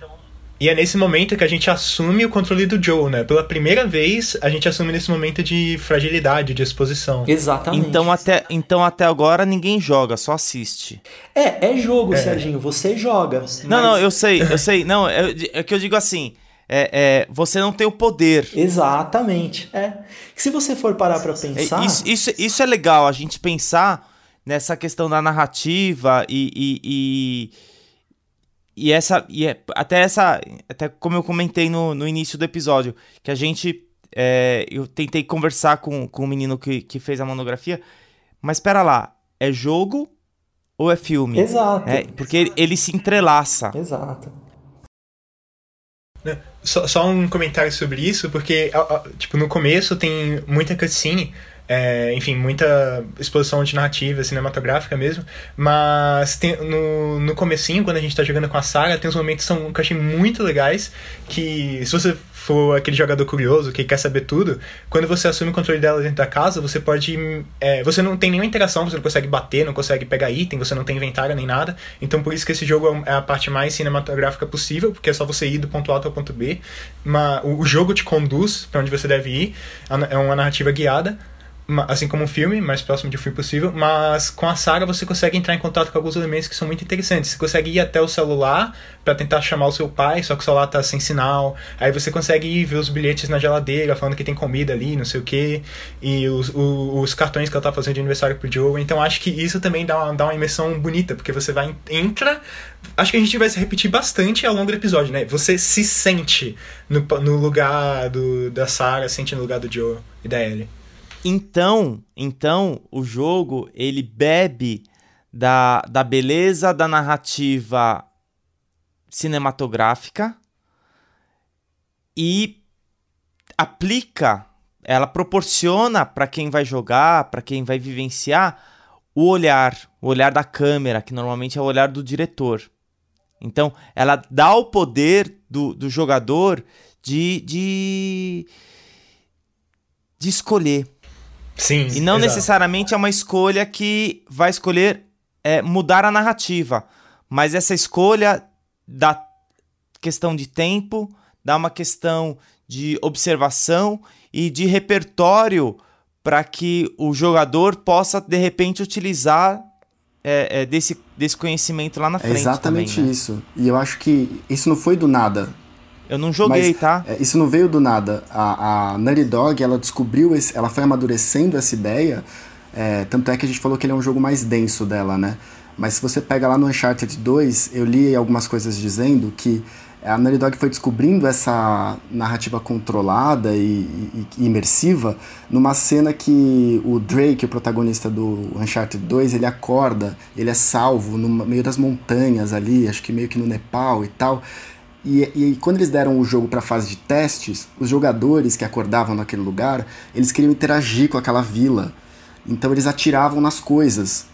e é nesse momento que a gente assume o controle do Joe, né? Pela primeira vez, a gente assume nesse momento de fragilidade, de exposição. Exatamente. Então até, então até agora ninguém joga, só assiste. É, é jogo, é. Serginho. Você joga. Mas... Não, não, eu sei, eu sei. Não, é, é que eu digo assim. É, é, você não tem o poder. Exatamente. É. Se você for parar para é, pensar. Isso, isso, isso, é legal, a gente pensar nessa questão da narrativa e, e, e e essa. E é, até essa. Até como eu comentei no, no início do episódio, que a gente. É, eu tentei conversar com, com o menino que, que fez a monografia. Mas espera lá, é jogo ou é filme? Exato. É, porque ele, ele se entrelaça. Exato. Só, só um comentário sobre isso, porque, tipo, no começo tem muita cutscene é, enfim, muita exposição de narrativa cinematográfica mesmo, mas tem, no, no comecinho, quando a gente tá jogando com a Sarah, tem uns momentos que, são, que eu achei muito legais, que se você for aquele jogador curioso que quer saber tudo, quando você assume o controle dela dentro da casa, você pode. É, você não tem nenhuma interação, você não consegue bater, não consegue pegar item, você não tem inventário nem nada. Então por isso que esse jogo é a parte mais cinematográfica possível, porque é só você ir do ponto A até o ponto B. Mas o jogo te conduz para onde você deve ir, é uma narrativa guiada assim como um filme, mais próximo de um filme possível, mas com a saga você consegue entrar em contato com alguns elementos que são muito interessantes. Você consegue ir até o celular para tentar chamar o seu pai, só que o celular tá sem sinal. Aí você consegue ir ver os bilhetes na geladeira, falando que tem comida ali, não sei o que, e os, os, cartões que ela tá fazendo de aniversário pro Joe. Então acho que isso também dá uma, dá uma imersão bonita, porque você vai entra. Acho que a gente vai se repetir bastante ao longo do episódio, né? Você se sente no, no lugar do, da Sarah, sente no lugar do Joe e da Ellie. Então, então o jogo ele bebe da, da beleza da narrativa cinematográfica e aplica, ela proporciona para quem vai jogar, para quem vai vivenciar, o olhar, o olhar da câmera, que normalmente é o olhar do diretor. Então, ela dá o poder do, do jogador de, de, de escolher. Sim. E não exato. necessariamente é uma escolha que vai escolher é, mudar a narrativa. Mas essa escolha dá questão de tempo, dá uma questão de observação e de repertório para que o jogador possa de repente utilizar é, é, desse, desse conhecimento lá na frente. É exatamente também, né? isso. E eu acho que isso não foi do nada. Eu não joguei, Mas, tá? É, isso não veio do nada. A, a Naughty Dog, ela descobriu, esse, ela foi amadurecendo essa ideia. É, tanto é que a gente falou que ele é um jogo mais denso dela, né? Mas se você pega lá no Uncharted 2, eu li algumas coisas dizendo que a Naughty Dog foi descobrindo essa narrativa controlada e, e, e, imersiva numa cena que o Drake, o protagonista do Uncharted 2, ele acorda, ele é salvo no meio das montanhas ali, acho que meio que no Nepal e tal. E, e, quando eles deram o jogo para a fase de testes, os jogadores que acordavam naquele lugar, eles queriam interagir com aquela vila. Então eles atiravam nas coisas.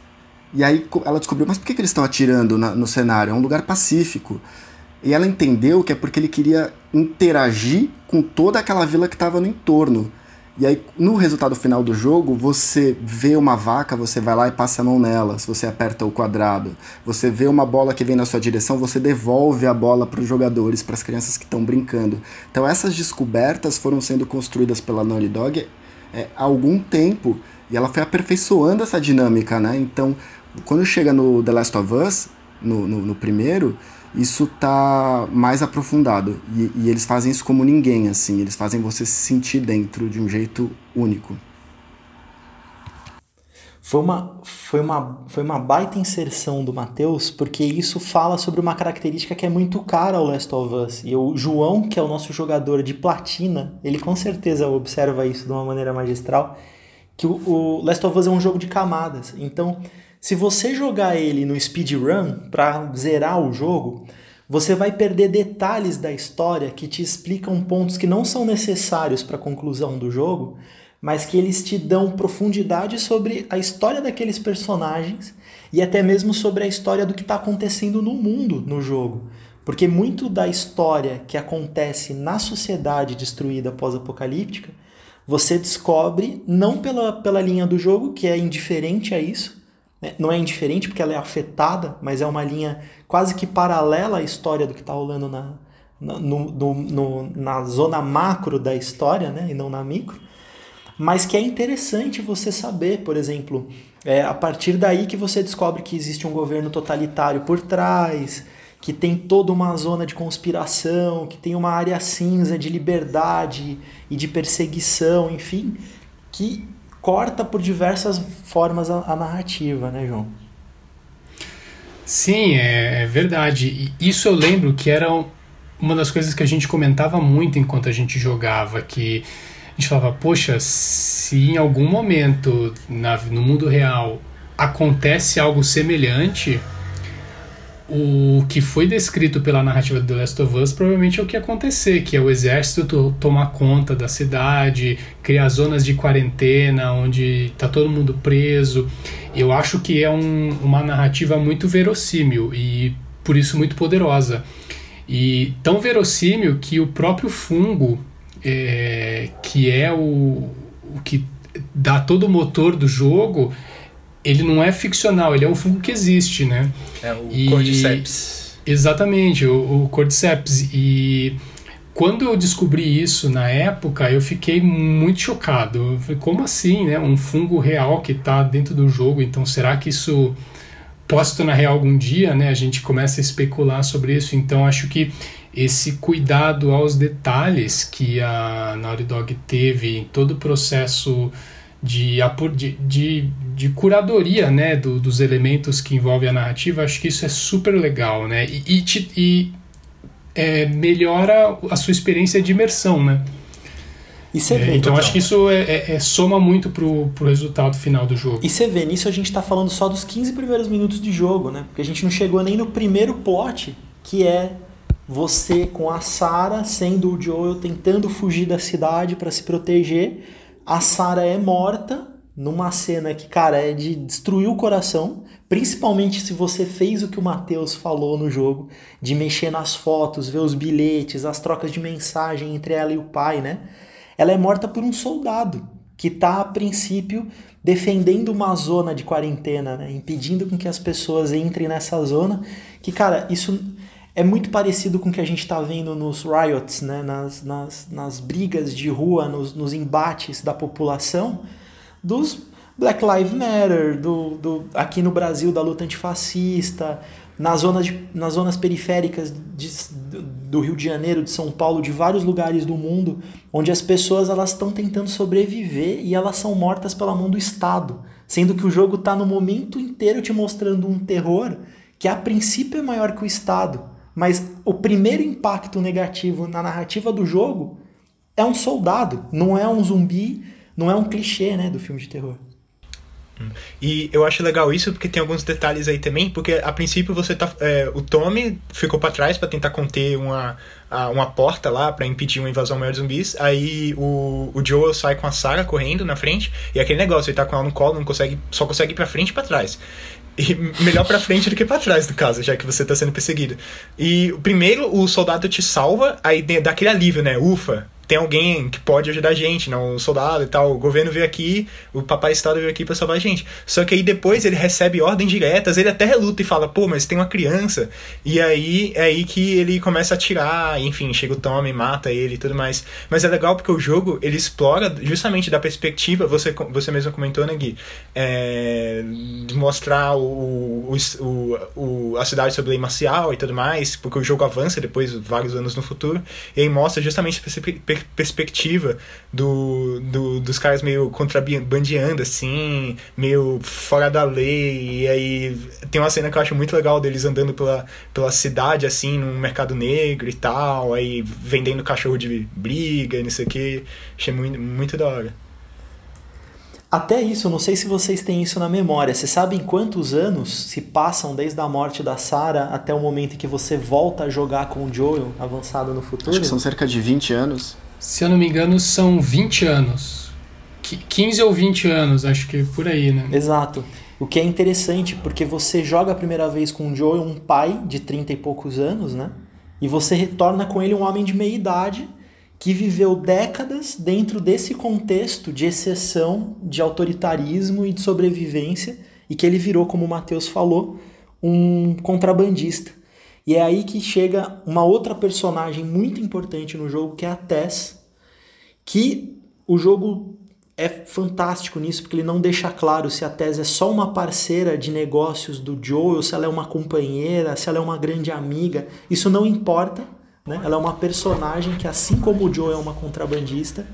E aí ela descobriu, mas por que, que eles estão atirando na, no cenário? É um lugar pacífico. E ela entendeu que é porque ele queria interagir com toda aquela vila que estava no entorno. E aí, no resultado final do jogo, você vê uma vaca, você vai lá e passa a mão nela, se você aperta o quadrado. Você vê uma bola que vem na sua direção, você devolve a bola para os jogadores, para as crianças que estão brincando. Então, essas descobertas foram sendo construídas pela Naughty Dog é, há algum tempo e ela foi aperfeiçoando essa dinâmica, né? Então, quando chega no The Last of Us, no, no, no primeiro, isso tá mais aprofundado. E, e, eles fazem isso como ninguém, assim. Eles fazem você se sentir dentro de um jeito único. Foi uma, foi uma, foi uma baita inserção do Matheus, porque isso fala sobre uma característica que é muito cara ao Last of Us. E o João, que é o nosso jogador de platina, ele com certeza observa isso de uma maneira magistral, que o, o Last of Us é um jogo de camadas. Então, se você jogar ele no speedrun para zerar o jogo, você vai perder detalhes da história que te explicam pontos que não são necessários para a conclusão do jogo, mas que eles te dão profundidade sobre a história daqueles personagens e até mesmo sobre a história do que está acontecendo no mundo no jogo. Porque muito da história que acontece na sociedade destruída pós-apocalíptica, você descobre não pela, pela linha do jogo, que é indiferente a isso? Não é indiferente porque ela é afetada, mas é uma linha quase que paralela à história do que está rolando na, na, no, no, no, na zona macro da história, né? e não na micro. Mas que é interessante você saber, por exemplo, é a partir daí que você descobre que existe um governo totalitário por trás, que tem toda uma zona de conspiração, que tem uma área cinza de liberdade e de perseguição, enfim, que corta por diversas formas a, a narrativa, né, João? Sim, é, é verdade. Isso eu lembro que era uma das coisas que a gente comentava muito enquanto a gente jogava, que a gente falava, poxa, se em algum momento na, no mundo real acontece algo semelhante, o que foi descrito pela narrativa do The Last of Us provavelmente é o que ia acontecer, que é o exército tomar conta da cidade, criar zonas de quarentena onde está todo mundo preso. Eu acho que é um, uma narrativa muito verossímil e por isso muito poderosa. E tão verossímil que o próprio fungo, é, que é o, o que dá todo o motor do jogo, ele não é ficcional, ele é um fungo que existe, né? É o e... Cordyceps. Exatamente, o, o Cordyceps. E quando eu descobri isso na época, eu fiquei muito chocado. Eu falei, como assim, né? Um fungo real que está dentro do jogo, então será que isso pode se tornar real algum dia, né? A gente começa a especular sobre isso, então acho que esse cuidado aos detalhes que a Naughty Dog teve em todo o processo de, de, de, de curadoria né, do, dos elementos que envolvem a narrativa, acho que isso é super legal, né? E, e, te, e é, melhora a sua experiência de imersão, né? E é, então acho que isso é, é, é, soma muito pro, pro resultado final do jogo. E você vê, nisso a gente tá falando só dos 15 primeiros minutos de jogo, né? Porque a gente não chegou nem no primeiro plot, que é você com a Sarah sendo o Joel tentando fugir da cidade para se proteger a Sarah é morta numa cena que, cara, é de destruir o coração, principalmente se você fez o que o Matheus falou no jogo, de mexer nas fotos, ver os bilhetes, as trocas de mensagem entre ela e o pai, né? Ela é morta por um soldado que tá a princípio defendendo uma zona de quarentena, né? impedindo com que as pessoas entrem nessa zona, que cara, isso é muito parecido com o que a gente está vendo nos riots, né? nas, nas, nas brigas de rua, nos, nos embates da população, dos Black Lives Matter, do, do, aqui no Brasil da luta antifascista, nas zonas, de, nas zonas periféricas de, do Rio de Janeiro, de São Paulo, de vários lugares do mundo, onde as pessoas elas estão tentando sobreviver e elas são mortas pela mão do Estado, sendo que o jogo está no momento inteiro te mostrando um terror que a princípio é maior que o Estado mas o primeiro impacto negativo na narrativa do jogo é um soldado, não é um zumbi, não é um clichê, né, do filme de terror. E eu acho legal isso porque tem alguns detalhes aí também, porque a princípio você tá. É, o Tommy ficou para trás para tentar conter uma, uma porta lá para impedir uma invasão maior de zumbis. Aí o, o Joel sai com a Sarah correndo na frente, e aquele negócio, ele tá com ela no colo, não consegue, só consegue ir pra frente e pra trás. E melhor pra frente do que pra trás, no caso, já que você tá sendo perseguido. E primeiro o soldado te salva, aí dá aquele alívio, né? Ufa, tem alguém que pode ajudar a gente, não um soldado e tal. O governo veio aqui, o papai Estado veio aqui para salvar a gente. Só que aí depois ele recebe ordens diretas, ele até reluta e fala, pô, mas tem uma criança. E aí é aí que ele começa a atirar, enfim, chega o Tommy, mata ele e tudo mais. Mas é legal porque o jogo ele explora justamente da perspectiva, você, você mesmo comentou, né, Gui? É, de mostrar o, o, o, a cidade sob lei marcial e tudo mais, porque o jogo avança depois, vários anos no futuro, e aí mostra justamente a perspectiva do, do, dos caras meio contrabandeando, assim, meio fora da lei. E aí tem uma cena que eu acho muito legal deles andando pela, pela cidade, assim, num mercado negro e tal, aí vendendo cachorro de briga e não sei o que. Achei muito, muito da hora. Até isso, não sei se vocês têm isso na memória. Vocês sabem quantos anos se passam desde a morte da Sarah até o momento em que você volta a jogar com o Joel avançado no futuro? Acho que são cerca de 20 anos. Se eu não me engano, são 20 anos. 15 ou 20 anos, acho que por aí, né? Exato. O que é interessante, porque você joga a primeira vez com o Joel, um pai de 30 e poucos anos, né? E você retorna com ele um homem de meia idade que viveu décadas dentro desse contexto de exceção, de autoritarismo e de sobrevivência, e que ele virou, como o Matheus falou, um contrabandista. E é aí que chega uma outra personagem muito importante no jogo, que é a Tess, que o jogo é fantástico nisso, porque ele não deixa claro se a Tess é só uma parceira de negócios do Joel, se ela é uma companheira, se ela é uma grande amiga. Isso não importa, né? Ela é uma personagem que, assim como o Joel é uma contrabandista,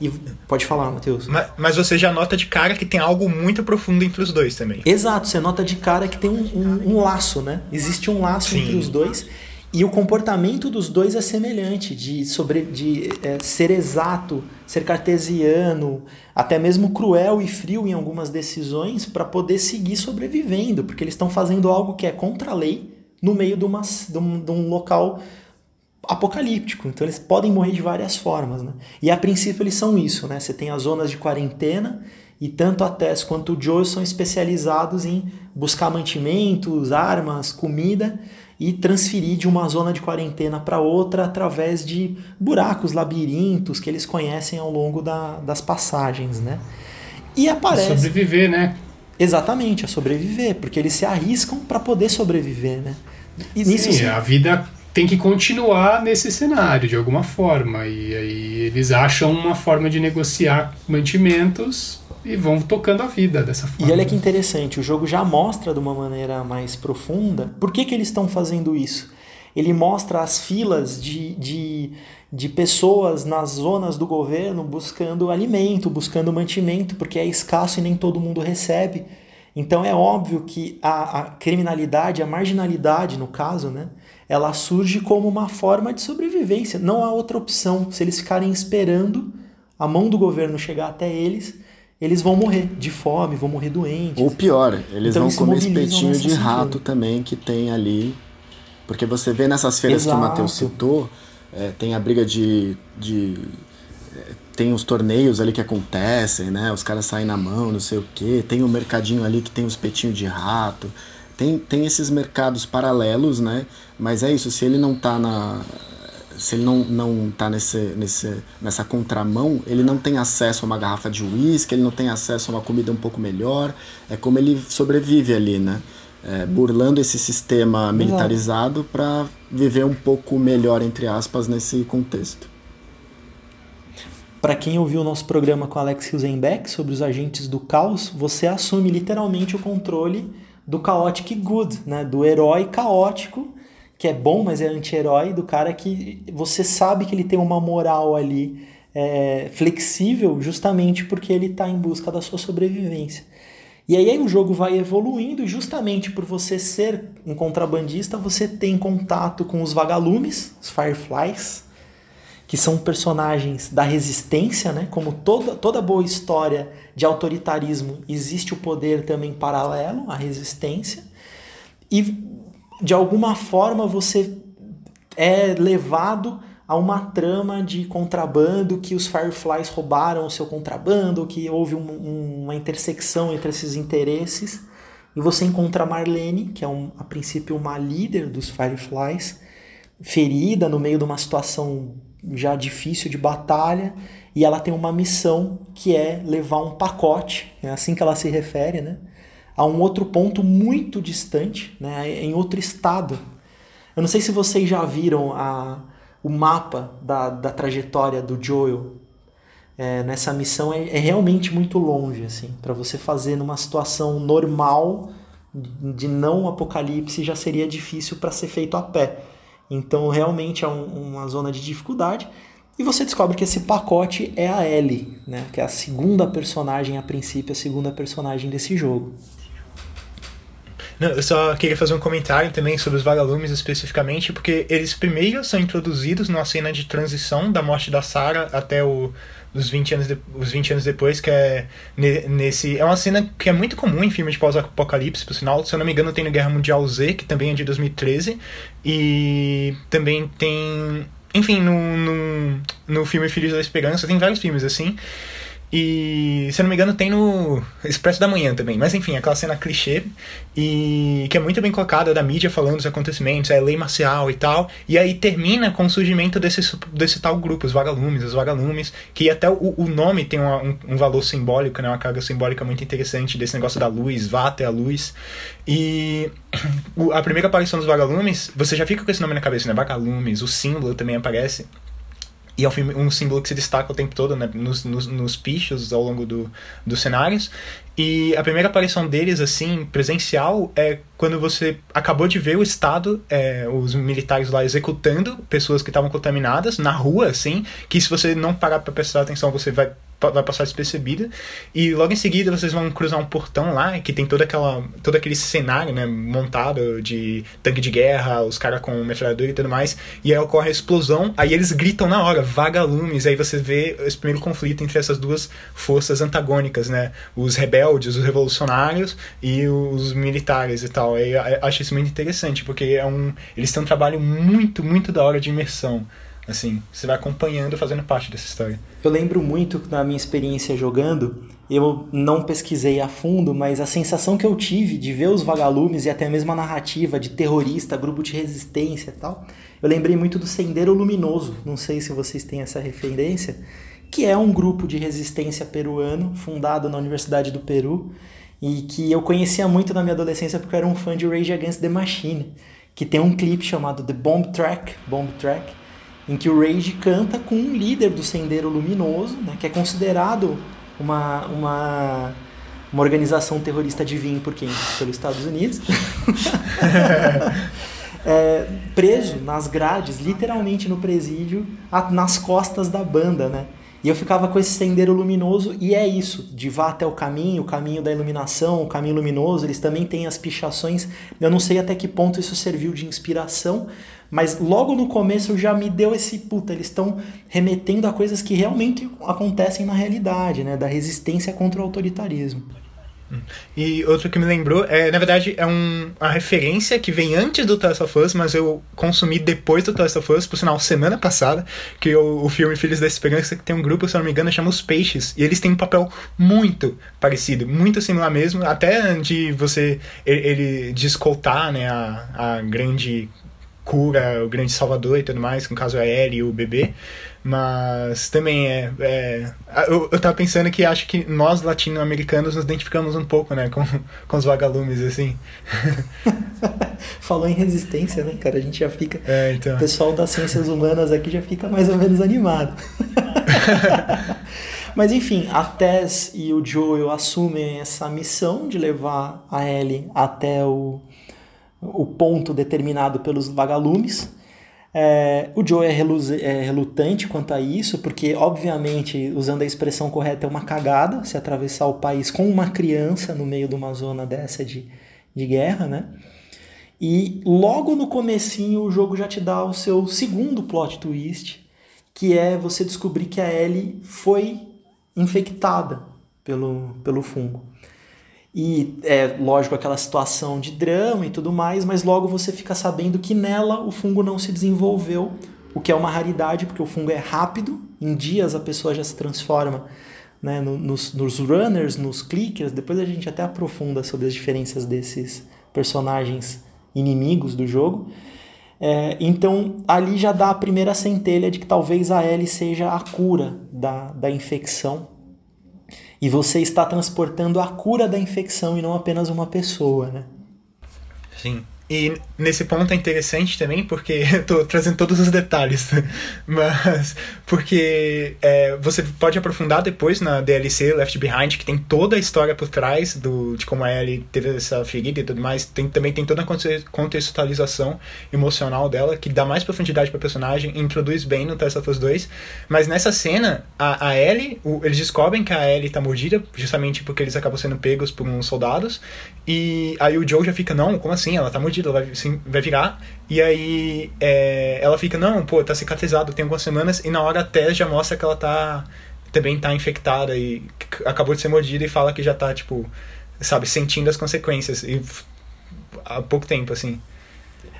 e pode falar, Matheus. Mas, mas, você já nota de cara que tem algo muito profundo entre os dois também. Exato, você nota de cara que tem um, um, um laço, né? Existe um laço Sim. entre os dois. E o comportamento dos dois é semelhante, de, sobre, de é, ser exato, ser cartesiano, até mesmo cruel e frio em algumas decisões para poder seguir sobrevivendo, porque eles estão fazendo algo que é contra a lei, no meio de, uma, de, um, de um local apocalíptico. Então eles podem morrer de várias formas, né? E a princípio eles são isso, né? Você tem as zonas de quarentena e tanto a Tess quanto o Joe são especializados em buscar mantimentos, armas, comida e transferir de uma zona de quarentena para outra através de buracos, labirintos que eles conhecem ao longo da, das passagens, né? E aparece. Sobreviver, né? Exatamente, a sobreviver, porque eles se arriscam para poder sobreviver, né? E nisso, sim, a vida tem que continuar nesse cenário de alguma forma. E aí eles acham uma forma de negociar mantimentos e vão tocando a vida dessa forma. E olha que interessante, o jogo já mostra de uma maneira mais profunda por que, que eles estão fazendo isso. Ele mostra as filas de, de, de pessoas nas zonas do governo buscando alimento, buscando mantimento, porque é escasso e nem todo mundo recebe. Então é óbvio que a, a criminalidade, a marginalidade, no caso, né, ela surge como uma forma de sobrevivência. Não há outra opção. Se eles ficarem esperando a mão do governo chegar até eles, eles vão morrer de fome, vão morrer doentes. Ou pior, eles então, vão comer espetinho de rato também que tem ali. Porque você vê nessas feiras Exato. que o Matheus citou, é, tem a briga de, de é, tem os torneios ali que acontecem, né? Os caras saem na mão, não sei o quê. Tem o mercadinho ali que tem os petinhos de rato. Tem, tem esses mercados paralelos, né? Mas é isso, se ele não tá na. Se ele não, não tá nesse, nesse, nessa contramão, ele não tem acesso a uma garrafa de uísque, ele não tem acesso a uma comida um pouco melhor. É como ele sobrevive ali, né? É, burlando esse sistema militarizado para viver um pouco melhor, entre aspas, nesse contexto. Para quem ouviu o nosso programa com Alex Hilsenbeck sobre os agentes do caos, você assume literalmente o controle do chaotic good, né? Do herói caótico, que é bom, mas é anti-herói, do cara que você sabe que ele tem uma moral ali é, flexível justamente porque ele está em busca da sua sobrevivência. E aí, aí o jogo vai evoluindo, justamente por você ser um contrabandista, você tem contato com os vagalumes, os Fireflies, que são personagens da resistência, né? Como toda, toda boa história de autoritarismo, existe o poder também paralelo à resistência. E de alguma forma você é levado a uma trama de contrabando que os Fireflies roubaram o seu contrabando, que houve um, um, uma intersecção entre esses interesses. E você encontra a Marlene, que é um, a princípio uma líder dos Fireflies, ferida no meio de uma situação já difícil de batalha e ela tem uma missão que é levar um pacote, é assim que ela se refere, né? A um outro ponto muito distante, né? Em outro estado. Eu não sei se vocês já viram a, o mapa da, da trajetória do Joel é, nessa missão é, é, realmente muito longe, assim, para você fazer numa situação normal de não apocalipse já seria difícil para ser feito a pé. Então realmente é um, uma zona de dificuldade. E você descobre que esse pacote é a Ellie, né? que é a segunda personagem, a princípio, a segunda personagem desse jogo. Não, eu só queria fazer um comentário também sobre os vagalumes especificamente, porque eles primeiro são introduzidos numa cena de transição da morte da Sarah até o, os 20 anos, de, os 20 anos depois, que é nesse. É uma cena que é muito comum em filmes de pós-apocalipse, por sinal. Se eu não me engano, tem no Guerra Mundial Z, que também é de 2013. E também tem. Enfim, no, no, no filme Filhos da Esperança, tem vários filmes assim. E, se eu não me engano, tem no Expresso da Manhã também. Mas enfim, aquela cena clichê e que é muito bem colocada da mídia falando dos acontecimentos, é lei marcial e tal. E aí termina com o surgimento desse, desse tal grupo, os vagalumes, os vagalumes, que até o, o nome tem uma, um, um, valor simbólico, né, uma carga simbólica muito interessante desse negócio da luz, vata é a luz. E a primeira aparição dos vagalumes, você já fica com esse nome na cabeça, né? Vagalumes, o símbolo também aparece. E é um, um símbolo que se destaca o tempo todo né, nos, nos, nos pichos ao longo do, dos cenários. E a primeira aparição deles, assim, presencial, é quando você acabou de ver o Estado, é, os militares lá executando pessoas que estavam contaminadas na rua, assim, que se você não parar para prestar atenção, você vai vai passar despercebida. E logo em seguida vocês vão cruzar um portão lá, que tem toda aquela, todo aquele cenário, né, montado de tanque de guerra, os caras com metralhadora e tudo mais. E aí ocorre a explosão, aí eles gritam na hora, vagalumes, aí você vê esse primeiro conflito entre essas duas forças antagônicas, né? Os rebeldes, os revolucionários e os militares e tal. Eu acho isso muito interessante, porque é um, eles têm um trabalho muito, muito da hora de imersão. Assim, você vai acompanhando, fazendo parte dessa história. Eu lembro muito da minha experiência jogando, eu não pesquisei a fundo, mas a sensação que eu tive de ver os vagalumes e até mesmo a narrativa de terrorista, grupo de resistência e tal, eu lembrei muito do Sendeiro Luminoso, não sei se vocês têm essa referência, que é um grupo de resistência peruano fundado na Universidade do Peru e que eu conhecia muito na minha adolescência porque eu era um fã de Rage Against the Machine, que tem um clipe chamado The Bomb Track, Bomb Track, em que o Rage canta com um líder do Sendeiro Luminoso, né, que é considerado uma, uma, uma organização terrorista de vinho por quem? Pelos Estados Unidos. [laughs] é, preso nas grades, literalmente no presídio, nas costas da banda, né? E eu ficava com esse sendeiro luminoso, e é isso, de vá até o caminho, o caminho da iluminação, o caminho luminoso, eles também têm as pichações. Eu não sei até que ponto isso serviu de inspiração, mas logo no começo já me deu esse puta, eles estão remetendo a coisas que realmente acontecem na realidade, né? Da resistência contra o autoritarismo. E outro que me lembrou, é, na verdade, é um, uma referência que vem antes do Last of Us, mas eu consumi depois do Last of Us, por sinal, semana passada, que o, o filme Filhos da Esperança, que tem um grupo, se eu não me engano, chama Os Peixes, e eles têm um papel muito parecido, muito similar mesmo, até de você, ele, ele de escoltar, né, a, a grande cura, o grande salvador e tudo mais, que no caso é a Ellie e o bebê. Mas também é. é eu, eu tava pensando que acho que nós latino-americanos nos identificamos um pouco, né? Com, [laughs] com os vagalumes, assim. [laughs] Falou em resistência, né, cara? A gente já fica. É, então. O pessoal das ciências humanas aqui já fica mais ou menos animado. [laughs] Mas enfim, a Tess e o Joel assumem essa missão de levar a Ellie até o, o ponto determinado pelos vagalumes. É, o Joe é, é, relutante quanto a isso, porque, obviamente, usando a expressão correta, é uma cagada se atravessar o país com uma criança no meio de uma zona dessa de, de guerra, né? E logo no comecinho o jogo já te dá o seu segundo plot twist, que é você descobrir que a Ellie foi infectada pelo, pelo fungo. E é lógico aquela situação de drama e tudo mais, mas logo você fica sabendo que nela o fungo não se desenvolveu, o que é uma raridade, porque o fungo é rápido, em dias a pessoa já se transforma né, nos, nos runners, nos clickers. Depois a gente até aprofunda sobre as diferenças desses personagens inimigos do jogo. É, então ali já dá a primeira centelha de que talvez a Ellie seja a cura da, da infecção e você está transportando a cura da infecção e não apenas uma pessoa, né? Sim. E nesse ponto é interessante também, porque [laughs] eu tô trazendo todos os detalhes, [laughs] mas porque é, você pode aprofundar depois na DLC Left Behind, que tem toda a história por trás do, de como a Ellie teve essa ferida e tudo mais. Tem, também tem toda a contextualização emocional dela, que dá mais profundidade para personagem introduz bem no Test of Us 2. Mas nessa cena, a, a Ellie, o, eles descobrem que a Ellie tá mordida, justamente porque eles acabam sendo pegos por uns soldados, e aí o Joe já fica, não, como assim? Ela tá mordida, ela vai, assim, vai virar. E aí é, ela fica, não, pô, tá cicatrizado, tem algumas semanas. E na hora a Tess já mostra que ela tá também tá infectada e acabou de ser mordida e fala que já tá, tipo, sabe, sentindo as consequências. E há pouco tempo, assim.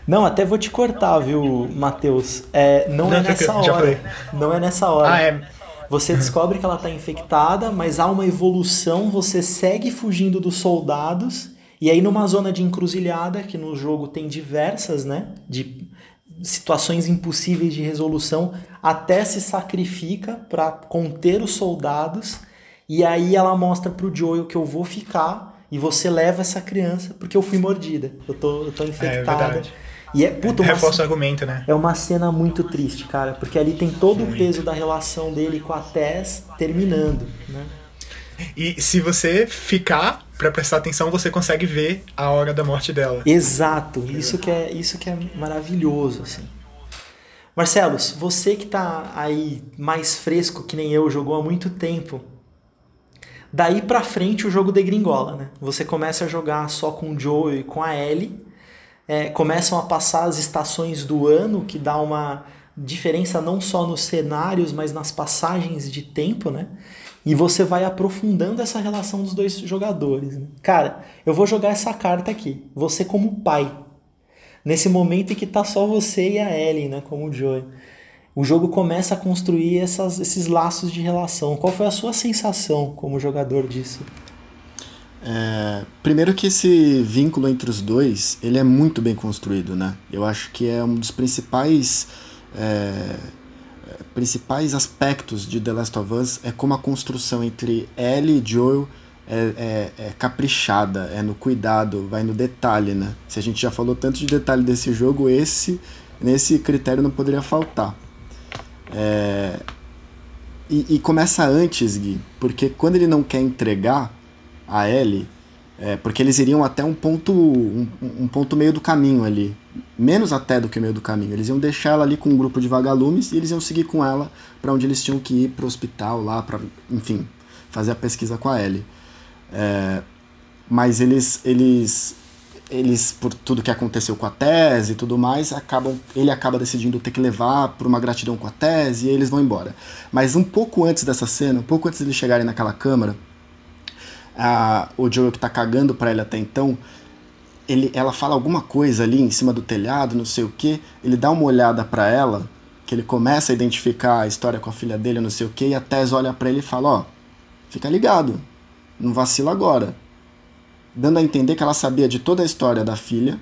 Não, até vou te cortar, viu, Matheus? É, não, não, é nessa hora. Não é nessa hora. Ah, é. Você descobre que ela está infectada, mas há uma evolução, você segue fugindo dos soldados e aí numa zona de encruzilhada, que no jogo tem diversas, né, de situações impossíveis de resolução, até se sacrifica para conter os soldados, e aí ela mostra pro Joel que eu vou ficar e você leva essa criança porque eu fui mordida. Eu tô, eu tô infectada. É, e é, puta, Reforça o argumento, né? É uma cena muito triste, cara, porque ali tem todo muito. o peso da relação dele com a Tess terminando, né? E se você ficar para prestar atenção, você consegue ver a hora da morte dela. Exato, isso que é, isso que é maravilhoso, assim. Marcelos, você que tá aí mais fresco que nem eu, jogou há muito tempo. Daí pra frente o jogo degringola, né? Você começa a jogar só com o Joe e com a Ellie. É, começam a passar as estações do ano, que dá uma diferença não só nos cenários, mas nas passagens de tempo, né? E você vai aprofundando essa relação dos dois jogadores. Né? Cara, eu vou jogar essa carta aqui. Você como pai. Nesse momento em que tá só você e a Ellie, né? Como o Joey. O jogo começa a construir essas, esses laços de relação. Qual foi a sua sensação como jogador disso? É, primeiro que esse vínculo entre os dois, ele é muito bem construído, né? Eu acho que é um dos principais é, principais aspectos de The Last of Us é como a construção entre Ellie e Joel é, é, é, caprichada, é no cuidado, vai no detalhe, né? Se a gente já falou tanto de detalhe desse jogo, esse nesse critério não poderia faltar. É, e, e, começa antes, Gui, porque quando ele não quer entregar a Ellie, é, porque eles iriam até um ponto, um, um, ponto meio do caminho ali. Menos até do que meio do caminho. Eles iam deixar ela ali com um grupo de vagalumes e eles iam seguir com ela para onde eles tinham que ir para o hospital lá, para, enfim, fazer a pesquisa com a Ellie. É, mas eles, eles, eles, por tudo que aconteceu com a tese e tudo mais, acabam, ele acaba decidindo ter que levar por uma gratidão com a tese e eles vão embora. Mas um pouco antes dessa cena, um pouco antes de eles chegarem naquela câmara, a, o Joel que tá cagando pra ele até então, ele, ela fala alguma coisa ali em cima do telhado, não sei o que, ele dá uma olhada para ela, que ele começa a identificar a história com a filha dele, não sei o que, e a Tess olha para ele e fala, ó, fica ligado, não vacila agora. Dando a entender que ela sabia de toda a história da filha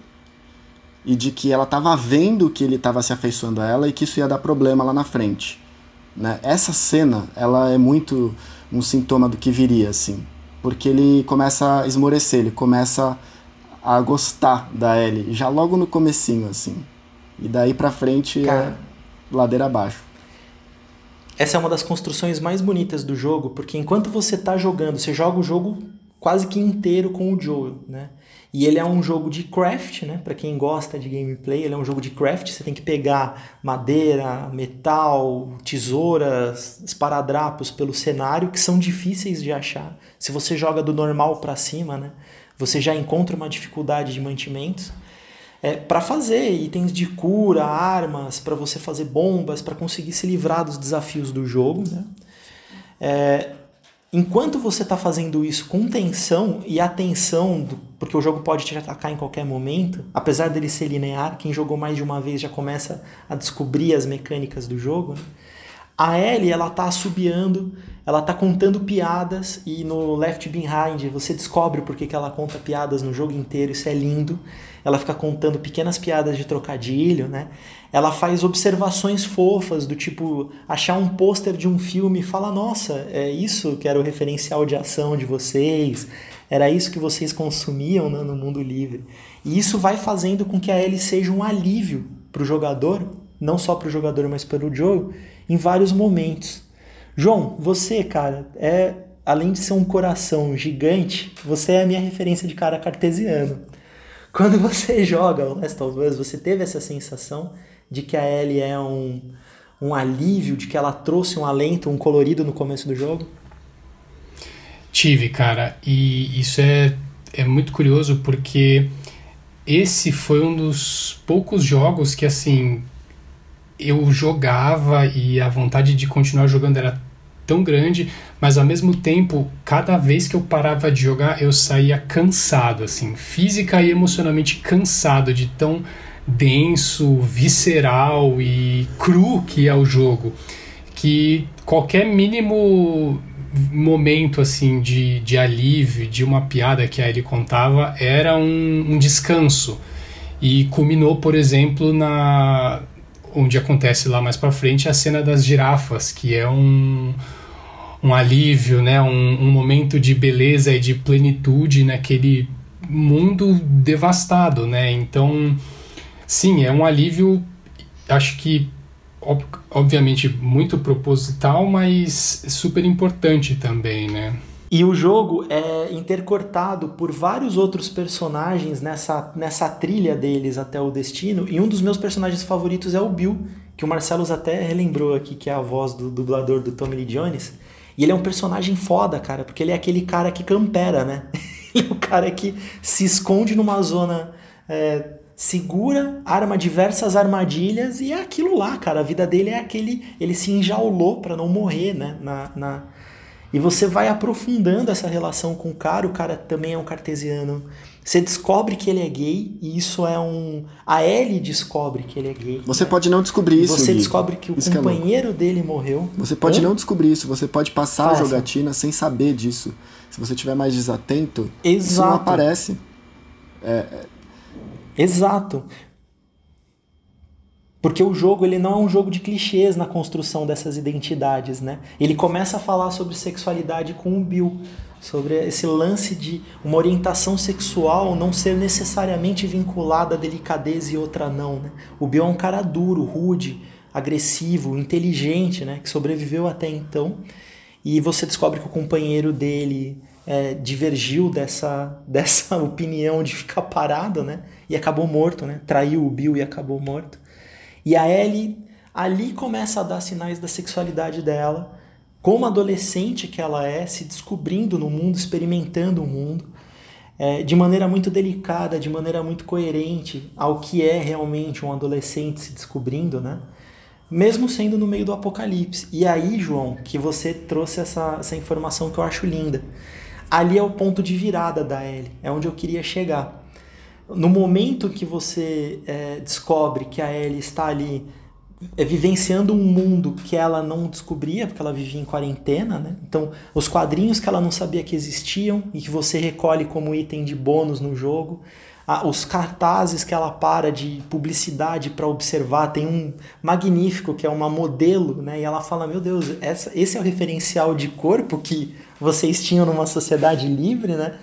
e de que ela estava vendo que ele estava se afeiçoando a ela e que isso ia dar problema lá na frente. Né? Essa cena, ela é muito um sintoma do que viria, assim porque ele começa a esmorecer, ele começa a gostar da Ellie, já logo no comecinho, assim. E daí pra frente é Cara, é ladeira abaixo. Essa é uma das construções mais bonitas do jogo, porque enquanto você tá jogando, você joga o jogo quase que inteiro com o Joel, né? E ele é um jogo de craft, né? Para quem gosta de gameplay, ele é um jogo de craft. Você tem que pegar madeira, metal, tesouras, esparadrapos pelo cenário que são difíceis de achar. Se você joga do normal para cima, né? Você já encontra uma dificuldade de mantimentos. É, para fazer itens de cura, armas, para você fazer bombas, para conseguir se livrar dos desafios do jogo, né? É, enquanto você está fazendo isso com tensão e atenção, do, porque o jogo pode te atacar em qualquer momento, apesar dele ser linear, quem jogou mais de uma vez já começa a descobrir as mecânicas do jogo. Né? A Ellie, ela tá assobiando, ela tá contando piadas e no Left Behind você descobre porque que ela conta piadas no jogo inteiro, isso é lindo. Ela fica contando pequenas piadas de trocadilho, né? Ela faz observações fofas do tipo achar um pôster de um filme e fala nossa é isso que era o referencial de ação de vocês? Era isso que vocês consumiam né, no mundo livre? E isso vai fazendo com que a Ellie seja um alívio para o jogador não só para o jogador mas para o Joe em vários momentos. João você cara é além de ser um coração gigante você é a minha referência de cara cartesiano. Quando você [laughs] joga o Last você teve essa sensação de que a Ellie é um, um alívio, de que ela trouxe um alento, um colorido no começo do jogo? Tive, cara, e isso é, é muito curioso porque esse foi um dos poucos jogos que, assim, eu jogava e a vontade de continuar jogando era tão grande, mas ao mesmo tempo, cada vez que eu parava de jogar, eu saía cansado, assim, física e emocionalmente cansado de tão denso, visceral e cru que é o jogo, que qualquer mínimo momento assim de, de alívio, de uma piada que a ele contava, era um, um descanso. E culminou, por exemplo, na onde acontece lá mais para frente a cena das girafas, que é um, um alívio, né? Um, um momento de beleza e de plenitude naquele mundo devastado, né? Então sim, é um alívio, acho que ob obviamente muito proposital, mas super importante também, né? E o jogo é intercortado por vários outros personagens nessa, nessa trilha deles até o destino. E um dos meus personagens favoritos é o Bill, que o Marcelos até relembrou aqui, que é a voz do dublador do Tommy Lee Jones. E ele é um personagem foda, cara, porque ele é aquele cara que campera, né? [laughs] ele é o cara que se esconde numa zona é, segura, arma diversas armadilhas e é aquilo lá, cara. A vida dele é aquele. Ele se enjaulou para não morrer, né? Na, na, e você vai aprofundando essa relação com o cara. O cara também é um cartesiano você descobre que ele é gay e isso é um. A Ellie descobre que ele é gay. Você né? pode não descobrir isso. Você Gui. descobre que o isso companheiro que é dele morreu. Você pode Hã? não descobrir isso. Você pode passar a jogatina sem saber disso. Se você estiver mais desatento, Exato. isso não aparece. É, é... Exato. Porque o jogo ele não é um jogo de clichês na construção dessas identidades, né? Ele começa a falar sobre sexualidade com o Bill sobre esse lance de uma orientação sexual não ser necessariamente vinculada à delicadeza e outra não. Né? O Bill é um cara duro, rude, agressivo, inteligente, né? que sobreviveu até então. E você descobre que o companheiro dele é, divergiu dessa, [laughs] dessa opinião de ficar parado né? e acabou morto, né? traiu o Bill e acabou morto. E a Ellie ali começa a dar sinais da sexualidade dela como adolescente que ela é, se descobrindo no mundo, experimentando o mundo, é, de maneira muito delicada, de maneira muito coerente ao que é realmente um adolescente se descobrindo, né? Mesmo sendo no meio do apocalipse. E aí, João, que você trouxe essa, essa informação que eu acho linda. Ali é o ponto de virada da Ellie, é onde eu queria chegar. No momento que você é, descobre que a Ellie está ali é, vivenciando um mundo que ela não descobria, porque ela vivia em quarentena, né? Então, os quadrinhos que ela não sabia que existiam e que você recolhe como item de bônus no jogo, os cartazes que ela para de publicidade para observar, tem um magnífico que é uma modelo, né? E ela fala: Meu Deus, essa, esse é o referencial de corpo que vocês tinham numa sociedade livre, né?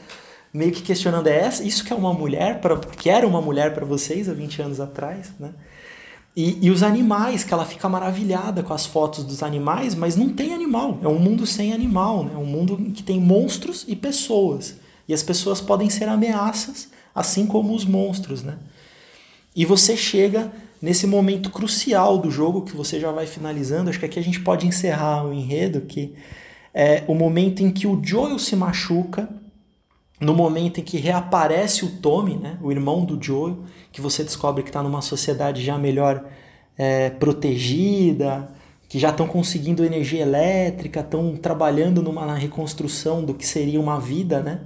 Meio que questionando: é essa, isso que é uma mulher, para que era uma mulher para vocês há 20 anos atrás, né? E, e, os animais, que ela fica maravilhada com as fotos dos animais, mas não tem animal. É um mundo sem animal, né? É um mundo que tem monstros e pessoas. E as pessoas podem ser ameaças, assim como os monstros, né? E você chega nesse momento crucial do jogo, que você já vai finalizando. Acho que aqui a gente pode encerrar o enredo, que é o momento em que o Joel se machuca no momento em que reaparece o Tommy, né, o irmão do Joel, que você descobre que está numa sociedade já melhor é, protegida, que já estão conseguindo energia elétrica, estão trabalhando numa reconstrução do que seria uma vida, né?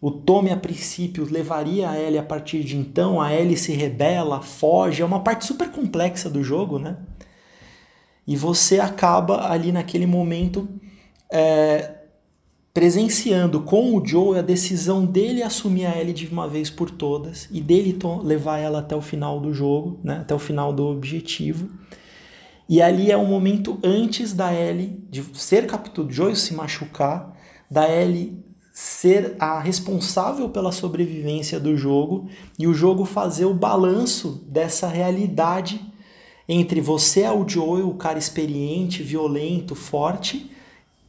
O Tommy, a princípio, levaria a Ellie a partir de então, a Ellie se rebela, foge, é uma parte super complexa do jogo, né? E você acaba ali naquele momento é, presenciando com o Joe a decisão dele assumir a Ellie de uma vez por todas e dele levar ela até o final do jogo, né, até o final do objetivo. E ali é um momento antes da Ellie de ser capturado, Joe se machucar, da Ellie ser a responsável pela sobrevivência do jogo e o jogo fazer o balanço dessa realidade entre você, o Joel, o cara experiente, violento, forte,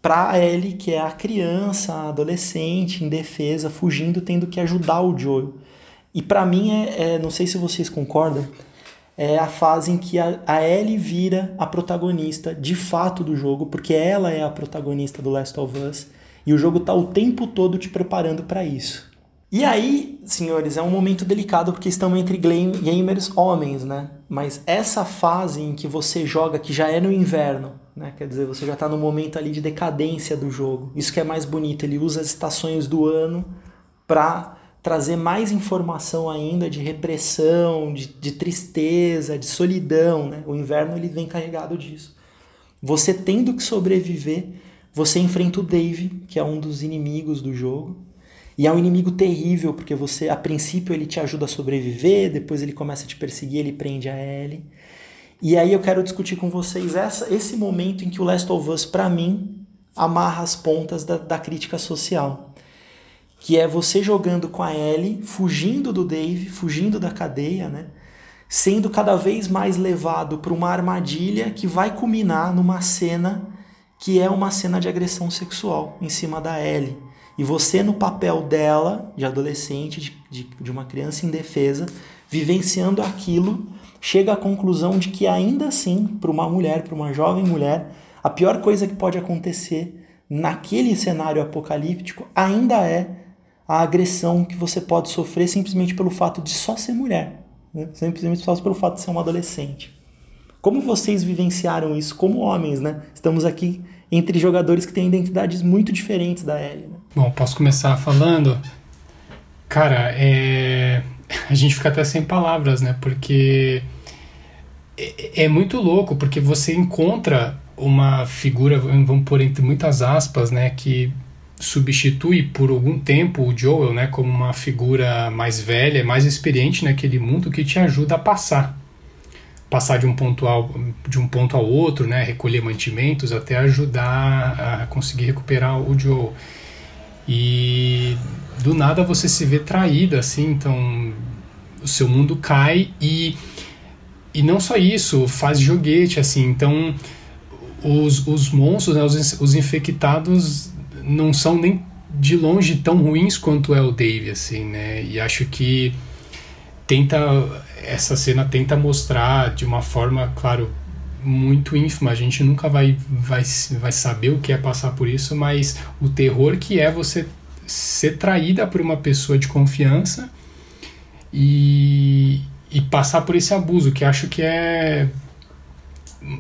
para Ellie, que é a criança, a adolescente, indefesa, fugindo, tendo que ajudar o Joel. E para mim, é, é, não sei se vocês concordam, é a fase em que a, a Ellie vira a protagonista de fato do jogo, porque ela é a protagonista do Last of Us, e o jogo tá o tempo todo te preparando para isso. E aí, senhores, é um momento delicado porque estamos entre gamers homens, né? Mas essa fase em que você joga, que já é no inverno, né? Quer dizer, você já está no momento ali de decadência do jogo. Isso que é mais bonito, ele usa as estações do ano para trazer mais informação ainda de repressão, de, de tristeza, de solidão, né? O inverno ele vem carregado disso. Você tendo que sobreviver, você enfrenta o Dave, que é um dos inimigos do jogo, e é um inimigo terrível, porque você, a princípio, ele te ajuda a sobreviver, depois ele começa a te perseguir, ele prende a Ellie. E aí eu quero discutir com vocês essa, esse momento em que o Last of Us, para mim, amarra as pontas da, da crítica social. Que é você jogando com a Ellie, fugindo do Dave, fugindo da cadeia, né? Sendo cada vez mais levado para uma armadilha que vai culminar numa cena que é uma cena de agressão sexual em cima da Ellie. E você, no papel dela, de adolescente, de, de, de uma criança indefesa, vivenciando aquilo chega à conclusão de que ainda assim, para uma mulher, para uma jovem mulher, a pior coisa que pode acontecer naquele cenário apocalíptico ainda é a agressão que você pode sofrer simplesmente pelo fato de só ser mulher, né? simplesmente só pelo fato de ser uma adolescente. Como vocês vivenciaram isso como homens, né? Estamos aqui entre jogadores que têm identidades muito diferentes da Ellie. Né? Bom, posso começar falando? Cara, é... a gente fica até sem palavras, né? Porque é, é muito louco, porque você encontra uma figura, vamos pôr entre muitas aspas, né, que substitui por algum tempo o Joel, né, como uma figura mais velha, mais experiente naquele mundo que te ajuda a passar, passar de um ponto ao de um ponto ao outro, né, recolher mantimentos até ajudar a conseguir recuperar o Joel. E do nada você se vê traída assim, então o seu mundo cai e e não só isso, faz joguete assim, então os, os monstros, né, os, os infectados não são nem de longe tão ruins quanto é o Dave, assim, né? E acho que tenta essa cena tenta mostrar de uma forma, claro, muito ínfima. A gente nunca vai, vai, vai saber o que é passar por isso, mas o terror que é você ser traída por uma pessoa de confiança e, e passar por esse abuso, que acho que é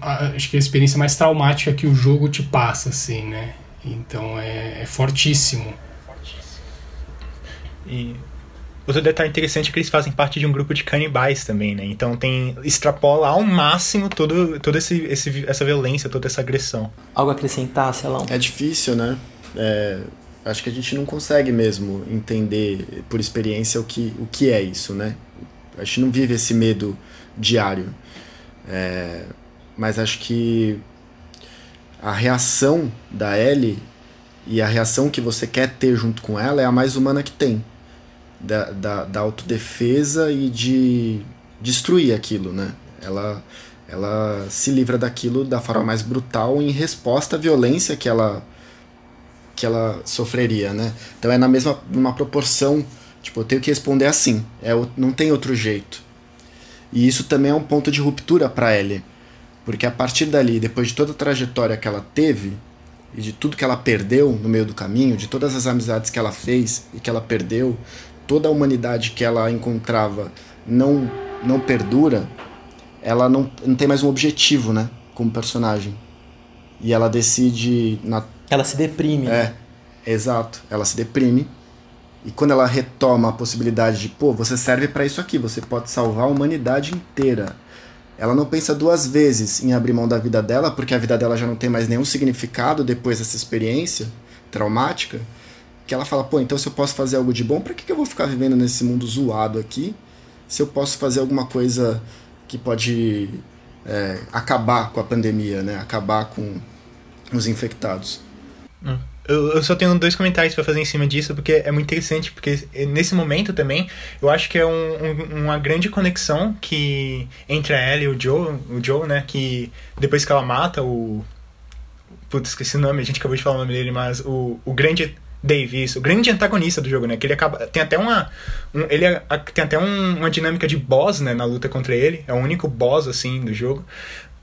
acho que é a experiência mais traumática que o jogo te passa, assim, né? Então é, é fortíssimo. E outro detalhe interessante é que eles fazem parte de um grupo de canibais também, né? Então tem extrapola ao máximo todo, todo esse, esse, essa violência, toda essa agressão. Algo a acrescentar, Celão? É difícil, né? É, acho que a gente não consegue mesmo entender por experiência o que, o que é isso, né? A gente não vive esse medo diário. É, mas acho que a reação da Ellie e a reação que você quer ter junto com ela é a mais humana que tem. Da, da, da autodefesa e de destruir aquilo, né? Ela, ela se livra daquilo da forma mais brutal em resposta à violência que ela que ela sofreria, né? Então é na mesma numa proporção, tipo, eu tenho que responder assim, é não tem outro jeito. E isso também é um ponto de ruptura para Ellie porque a partir dali, depois de toda a trajetória que ela teve, e de tudo que ela perdeu no meio do caminho, de todas as amizades que ela fez e que ela perdeu, toda a humanidade que ela encontrava não, não perdura, ela não, não tem mais um objetivo, né? Como personagem. E ela decide. Na... Ela se deprime. É, exato. Ela se deprime. E quando ela retoma a possibilidade de, pô, você serve para isso aqui, você pode salvar a humanidade inteira ela não pensa duas vezes em abrir mão da vida dela, porque a vida dela já não tem mais nenhum significado depois dessa experiência traumática, que ela fala, pô, então se eu posso fazer algo de bom, para que, que eu vou ficar vivendo nesse mundo zoado aqui, se eu posso fazer alguma coisa que pode é, acabar com a pandemia, né? Acabar com os infectados. Hum. Eu, eu só tenho dois comentários para fazer em cima disso, porque é muito interessante, porque nesse momento também, eu acho que é um, um, uma grande conexão que entre a Ellie e o Joe, o Joe, né, que depois que ela mata o... Putz, esqueci o nome, a gente acabou de falar o nome dele, mas o, o grande Dave, isso, o grande antagonista do jogo, né? Que ele acaba. Tem até uma. Um, ele é, tem até um, uma dinâmica de boss, né? Na luta contra ele. É o único boss, assim, do jogo.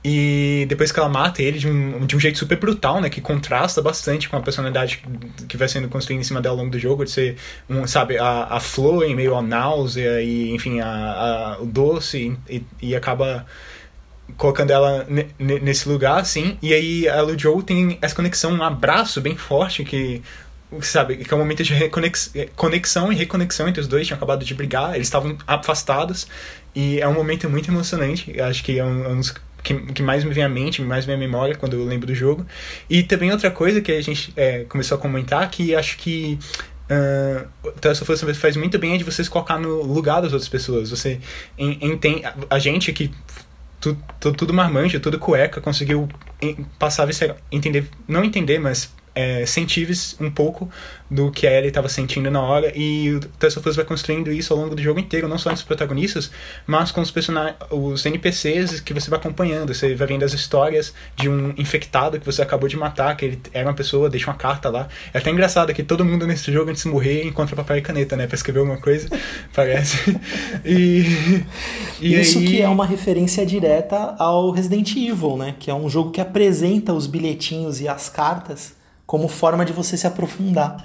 E depois que ela mata ele de um, de um jeito super brutal, né? Que contrasta bastante com a personalidade que vai sendo construída em cima dela ao longo do jogo, de ser, um, sabe, a, a flor em meio à náusea e, enfim, a, a o doce e, e acaba colocando ela nesse lugar, assim. E aí a Lu Joe tem essa conexão, um abraço bem forte que sabe, que é um momento de conexão e reconexão entre os dois, tinham acabado de brigar, eles estavam afastados, e é um momento muito emocionante, acho que é um, um dos que, que mais me vem à mente, mais vem à memória quando eu lembro do jogo. E também outra coisa que a gente é, começou a comentar, que acho que Uh, essa força faz muito bem é de você se colocar no lugar das outras pessoas. Você entende. A gente aqui, tudo, tudo, tudo marmanjo, tudo cueca, conseguiu passar entender. Não entender, mas é, sentires um pouco do que a Ellie estava sentindo na hora e o of Us vai construindo isso ao longo do jogo inteiro, não só entre os protagonistas, mas com os personagens, os NPCs que você vai acompanhando, você vai vendo as histórias de um infectado que você acabou de matar, que ele era uma pessoa, deixa uma carta lá. É até engraçado que todo mundo nesse jogo antes de morrer encontra papel e caneta, né, para escrever alguma coisa, [laughs] parece. E, e isso aí... que é uma referência direta ao Resident Evil, né, que é um jogo que apresenta os bilhetinhos e as cartas como forma de você se aprofundar.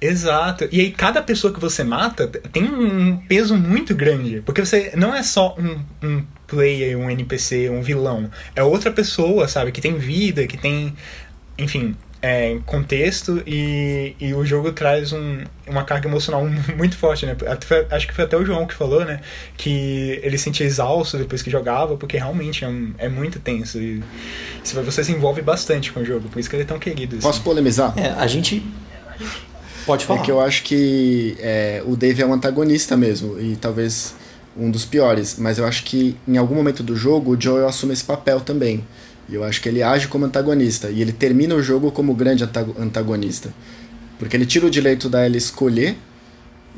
Exato. E aí cada pessoa que você mata tem um peso muito grande. Porque você não é só um, um player, um NPC, um vilão. É outra pessoa, sabe? Que tem vida, que tem. Enfim, é, contexto e, e o jogo traz um, uma carga emocional [laughs] muito forte, né? Acho que foi até o João que falou, né? Que ele se sentia exausto depois que jogava, porque realmente é, um, é muito tenso. E você se envolve bastante com o jogo, por isso que ele é tão querido. Assim. Posso polemizar? É, a gente Pode falar. É que eu acho que é, o Dave é um antagonista mesmo, e talvez um dos piores, mas eu acho que em algum momento do jogo o Joel assume esse papel também. E eu acho que ele age como antagonista, e ele termina o jogo como grande antagonista. Porque ele tira o direito da Ellie escolher,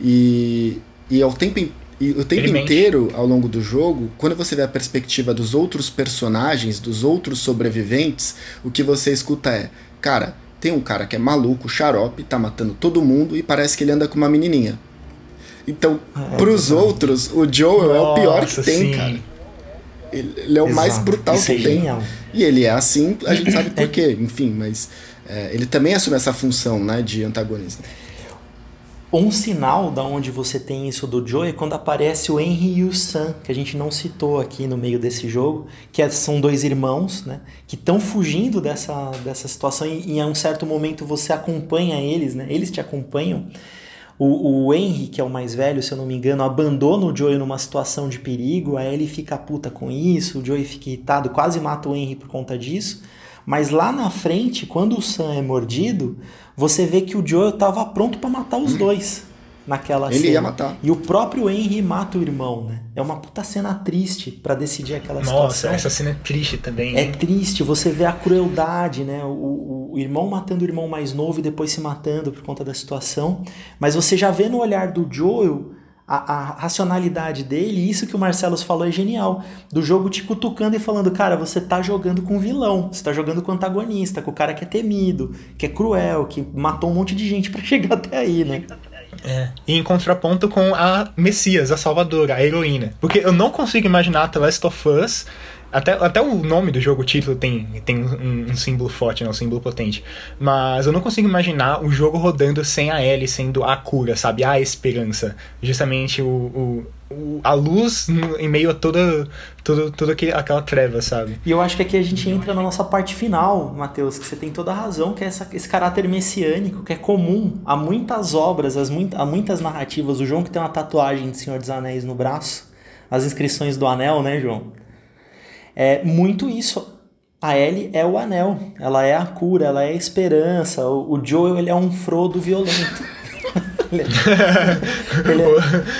e, e ao tempo, e o tempo inteiro, ao longo do jogo, quando você vê a perspectiva dos outros personagens, dos outros sobreviventes, o que você escuta é: cara, tem um cara que é maluco, xarope, tá matando todo mundo e parece que ele anda com uma menininha. Então, é, pros outros, o Joel Nossa, é o pior que tem, sim. cara. Ele, é o Exato. mais brutal Isso que é tem. Genial. E ele é assim, a gente sabe [coughs] por quê, enfim, mas é, ele também assume essa função, né, de antagonista. Um sinal da onde você tem isso do Joe é quando aparece o Henry e o Sam, que a gente não citou aqui no meio desse jogo, que é, são dois irmãos, né, que estão fugindo dessa, dessa situação e, e em um certo momento você acompanha eles, né, eles te acompanham. O, o Henry, que é o mais velho, se eu não me engano, abandona o Joey numa situação de perigo, aí ele fica puta com isso, o Joey fica irritado, quase mata o Henry por conta disso. Mas lá na frente, quando o Sam é mordido, você vê que o Joel estava pronto para matar os dois naquela Ele cena. ia matar. E o próprio Henry mata o irmão, né? É uma puta cena triste para decidir aquela Nossa, situação. Nossa, essa cena é triste também. É triste, você vê a crueldade, né? O, o, o, irmão matando o irmão mais novo e depois se matando por conta da situação. Mas você já vê no olhar do Joel a, a, racionalidade dele, e isso que o Marcelo falou é genial. Do jogo te cutucando e falando, cara, você tá jogando com vilão, você tá jogando com antagonista, com o cara que é temido, que é cruel, que matou um monte de gente para [laughs] chegar até aí, né? É. E em contraponto com a Messias, a Salvadora, a heroína. Porque eu não consigo imaginar The Last of Us até, até o nome do jogo, o título, tem, tem um, um, símbolo forte, né? um símbolo potente. Mas eu não consigo imaginar o jogo rodando sem a Ellie sendo a cura, sabe? A esperança. Justamente o, o, a luz em meio a toda, toda, toda aquela treva, sabe? E eu acho que aqui a gente entra na nossa parte final, Matheus, que você tem toda a razão, que é essa, esse caráter messiânico que é comum a muitas obras, as, a muitas narrativas. O João que tem uma tatuagem de Senhor dos Anéis no braço, as inscrições do anel, né, João? É muito isso. A Ellie é o anel, ela é a cura, ela é a esperança. O, o Joel ele é um Frodo violento. [laughs] ele, é, [laughs] ele, é,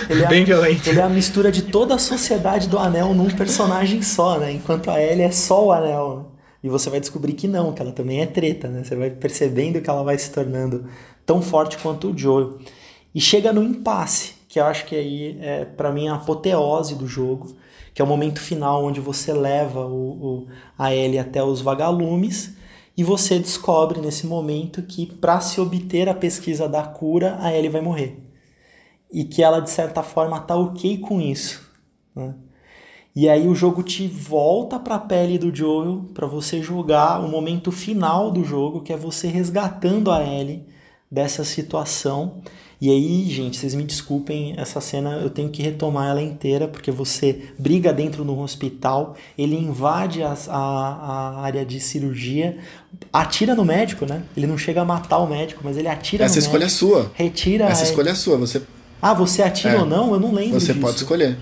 ele é Bem a, violento. Ele é a mistura de toda a sociedade do anel num personagem só, né? Enquanto a Ellie é só o anel. Né? E você vai descobrir que não, que ela também é treta, né? Você vai percebendo que ela vai se tornando tão forte quanto o Joel. E chega no impasse, que eu acho que aí é para mim a apoteose do jogo que é o momento final onde você leva o, o, a Ellie até os vagalumes e você descobre nesse momento que para se obter a pesquisa da cura, a Ellie vai morrer. E que ela, de certa forma, tá ok com isso. Né? E aí o jogo te volta para a pele do Joel para você jogar o momento final do jogo, que é você resgatando a Ellie dessa situação e aí, gente, vocês me desculpem, essa cena eu tenho que retomar ela inteira, porque você briga dentro do hospital, ele invade a, a, a área de cirurgia, atira no médico, né? Ele não chega a matar o médico, mas ele atira Essa no escolha médico. é sua. Retira. Essa escolha é sua. Você... Ah, você atira é. ou não? Eu não lembro Você disso. pode escolher.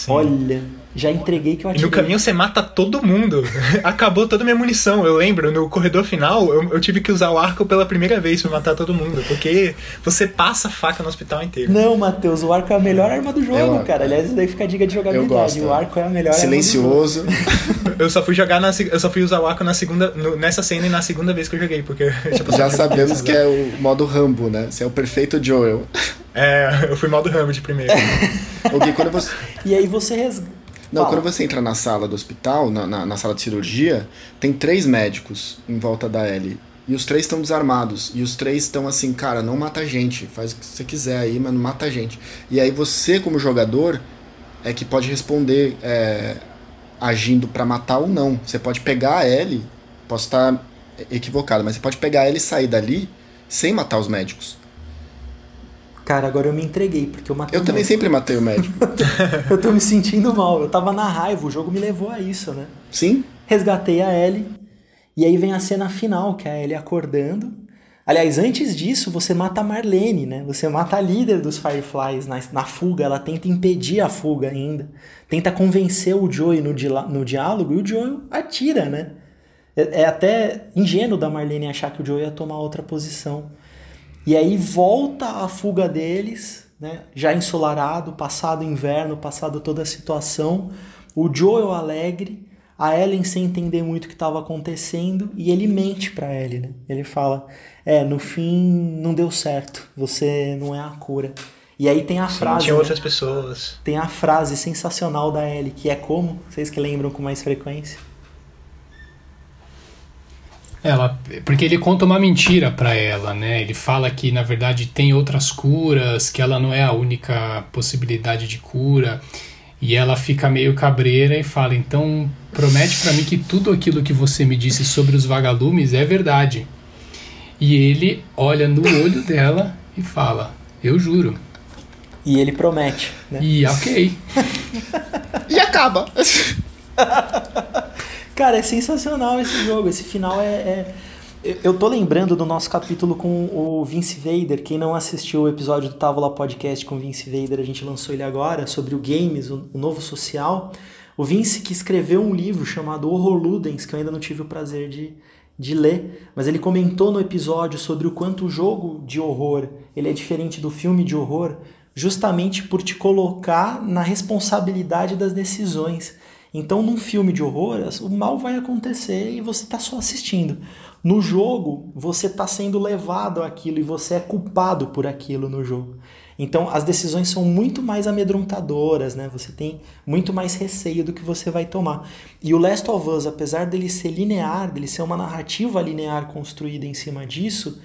Sim. Olha, já entreguei que eu E atirei. no caminho você mata todo mundo. [laughs] Acabou toda a minha munição. Eu lembro, no corredor final, eu, eu tive que usar o arco pela primeira vez pra matar todo mundo. Porque você passa a faca no hospital inteiro. Não, Matheus, o arco é a melhor arma do jogo, Eu- cara. Aliás, isso daí fica a dica de jogabilidade. gosto, o é. arco é a melhor Silencioso. [laughs] Eu só fui jogar na, se- eu só fui usar o arco na segunda, no- nessa cena e na segunda vez que eu joguei, porque [laughs] passado Já sabemos que é o modo Rambo, né? Você é o perfeito Joel. É, eu fui mal do Rambo de primeiro. O Gui, quando você, [laughs] E aí você res... Não, Fala. quando você entra na sala do hospital, na, na, na sala de cirurgia, tem três médicos em volta da Ellie. E os três estão desarmados. E os três estão assim, cara, não mata a gente. Faz o que você quiser aí, mas não mata a gente. E aí você, como jogador, é que pode responder é, agindo pra matar ou não. Você pode pegar a Ellie, posso estar equivocado, mas você pode pegar ela e sair dali sem matar os médicos. Cara, agora eu me entreguei, porque eu matei Eu o também médico. sempre matei o médico. [laughs] Eu tô me sentindo mal. Eu tava na raiva, o jogo me levou a isso, né? Sim? Resgatei a Ellie. E aí vem a cena final, que é a Ellie acordando. Aliás, antes disso, você mata a Marlene, né? Você mata a líder dos Fireflies na, na fuga. Ela tenta impedir a fuga ainda. Tenta convencer o Joey no, no diálogo e o Joey atira, né? É, é até ingênuo da Marlene achar que o Joey ia tomar outra posição. E aí volta a fuga deles, né? Já ensolarado, passado o inverno, passado toda a situação. O Joel alegre, a Ellen sem entender muito o que estava acontecendo e ele mente para Ellie, né? Ele fala: "É, no fim não deu certo. Você não é a cura". E aí tem a frase, Tinha né? outras pessoas. tem a frase sensacional da Ellie, que é como? Vocês que lembram com mais frequência? Ela, porque ele conta uma mentira pra ela, né? Ele fala que na verdade tem outras curas, que ela não é a única possibilidade de cura. E ela fica meio cabreira e fala: "Então, promete pra mim que tudo aquilo que você me disse sobre os vagalumes é verdade". E ele olha no olho dela e fala: "Eu juro". E ele promete, né? E OK. [laughs] E acaba. [laughs] Cara, é sensacional esse jogo. Esse final é. é- eu- tô lembrando do nosso capítulo com o Vince Vader. Quem não assistiu o episódio do Távola Podcast com o Vince Vader, a gente lançou ele agora, sobre o Games, o novo social. O Vince que escreveu um livro chamado Horror Ludens, que eu ainda não tive o prazer de, de ler, mas ele comentou no episódio sobre o quanto o jogo de horror ele é diferente do filme de horror, justamente por te colocar na responsabilidade das decisões. Então, num filme de horror, o mal vai acontecer e você está só assistindo. No jogo, você está sendo levado àquilo e você é culpado por aquilo no jogo. Então, as decisões são muito mais amedrontadoras, né? Você tem muito mais receio do que você vai tomar. E o Last of Us, apesar dele ser linear, dele ser uma narrativa linear construída em cima disso,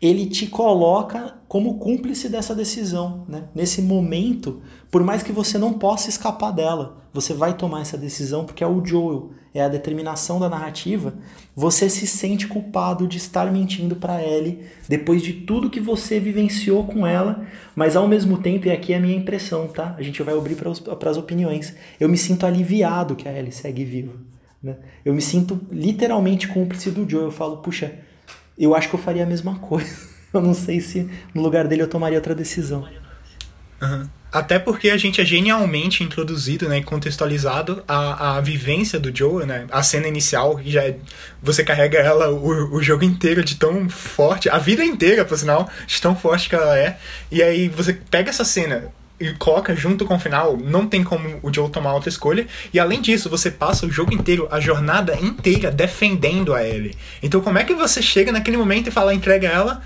ele te coloca como cúmplice dessa decisão, né? Nesse momento, por mais que você não possa escapar dela, você vai tomar essa decisão porque é o Joel, é a determinação da narrativa. Você se sente culpado de estar mentindo para Ellie depois de tudo que você vivenciou com ela, mas ao mesmo tempo, e aqui é a minha impressão, tá? A gente vai abrir para as opiniões. Eu me sinto aliviado que a Ellie segue viva, né? Eu me sinto literalmente cúmplice do Joel. Eu falo, puxa, eu acho que eu faria a mesma coisa. [laughs] Eu não sei se no lugar dele eu tomaria outra decisão. Aham. Até porque a gente é genialmente introduzido, né, contextualizado a, a vivência do Joe, né, a cena inicial, que já é, você carrega ela o, o jogo inteiro de tão forte, a vida inteira, por sinal, de tão forte que ela é, e aí você pega essa cena e coloca junto com o final, não tem como o Joe tomar outra escolha, e além disso, você passa o jogo inteiro, a jornada inteira defendendo a Ellie. Então como é que você chega naquele momento e fala, entrega ela,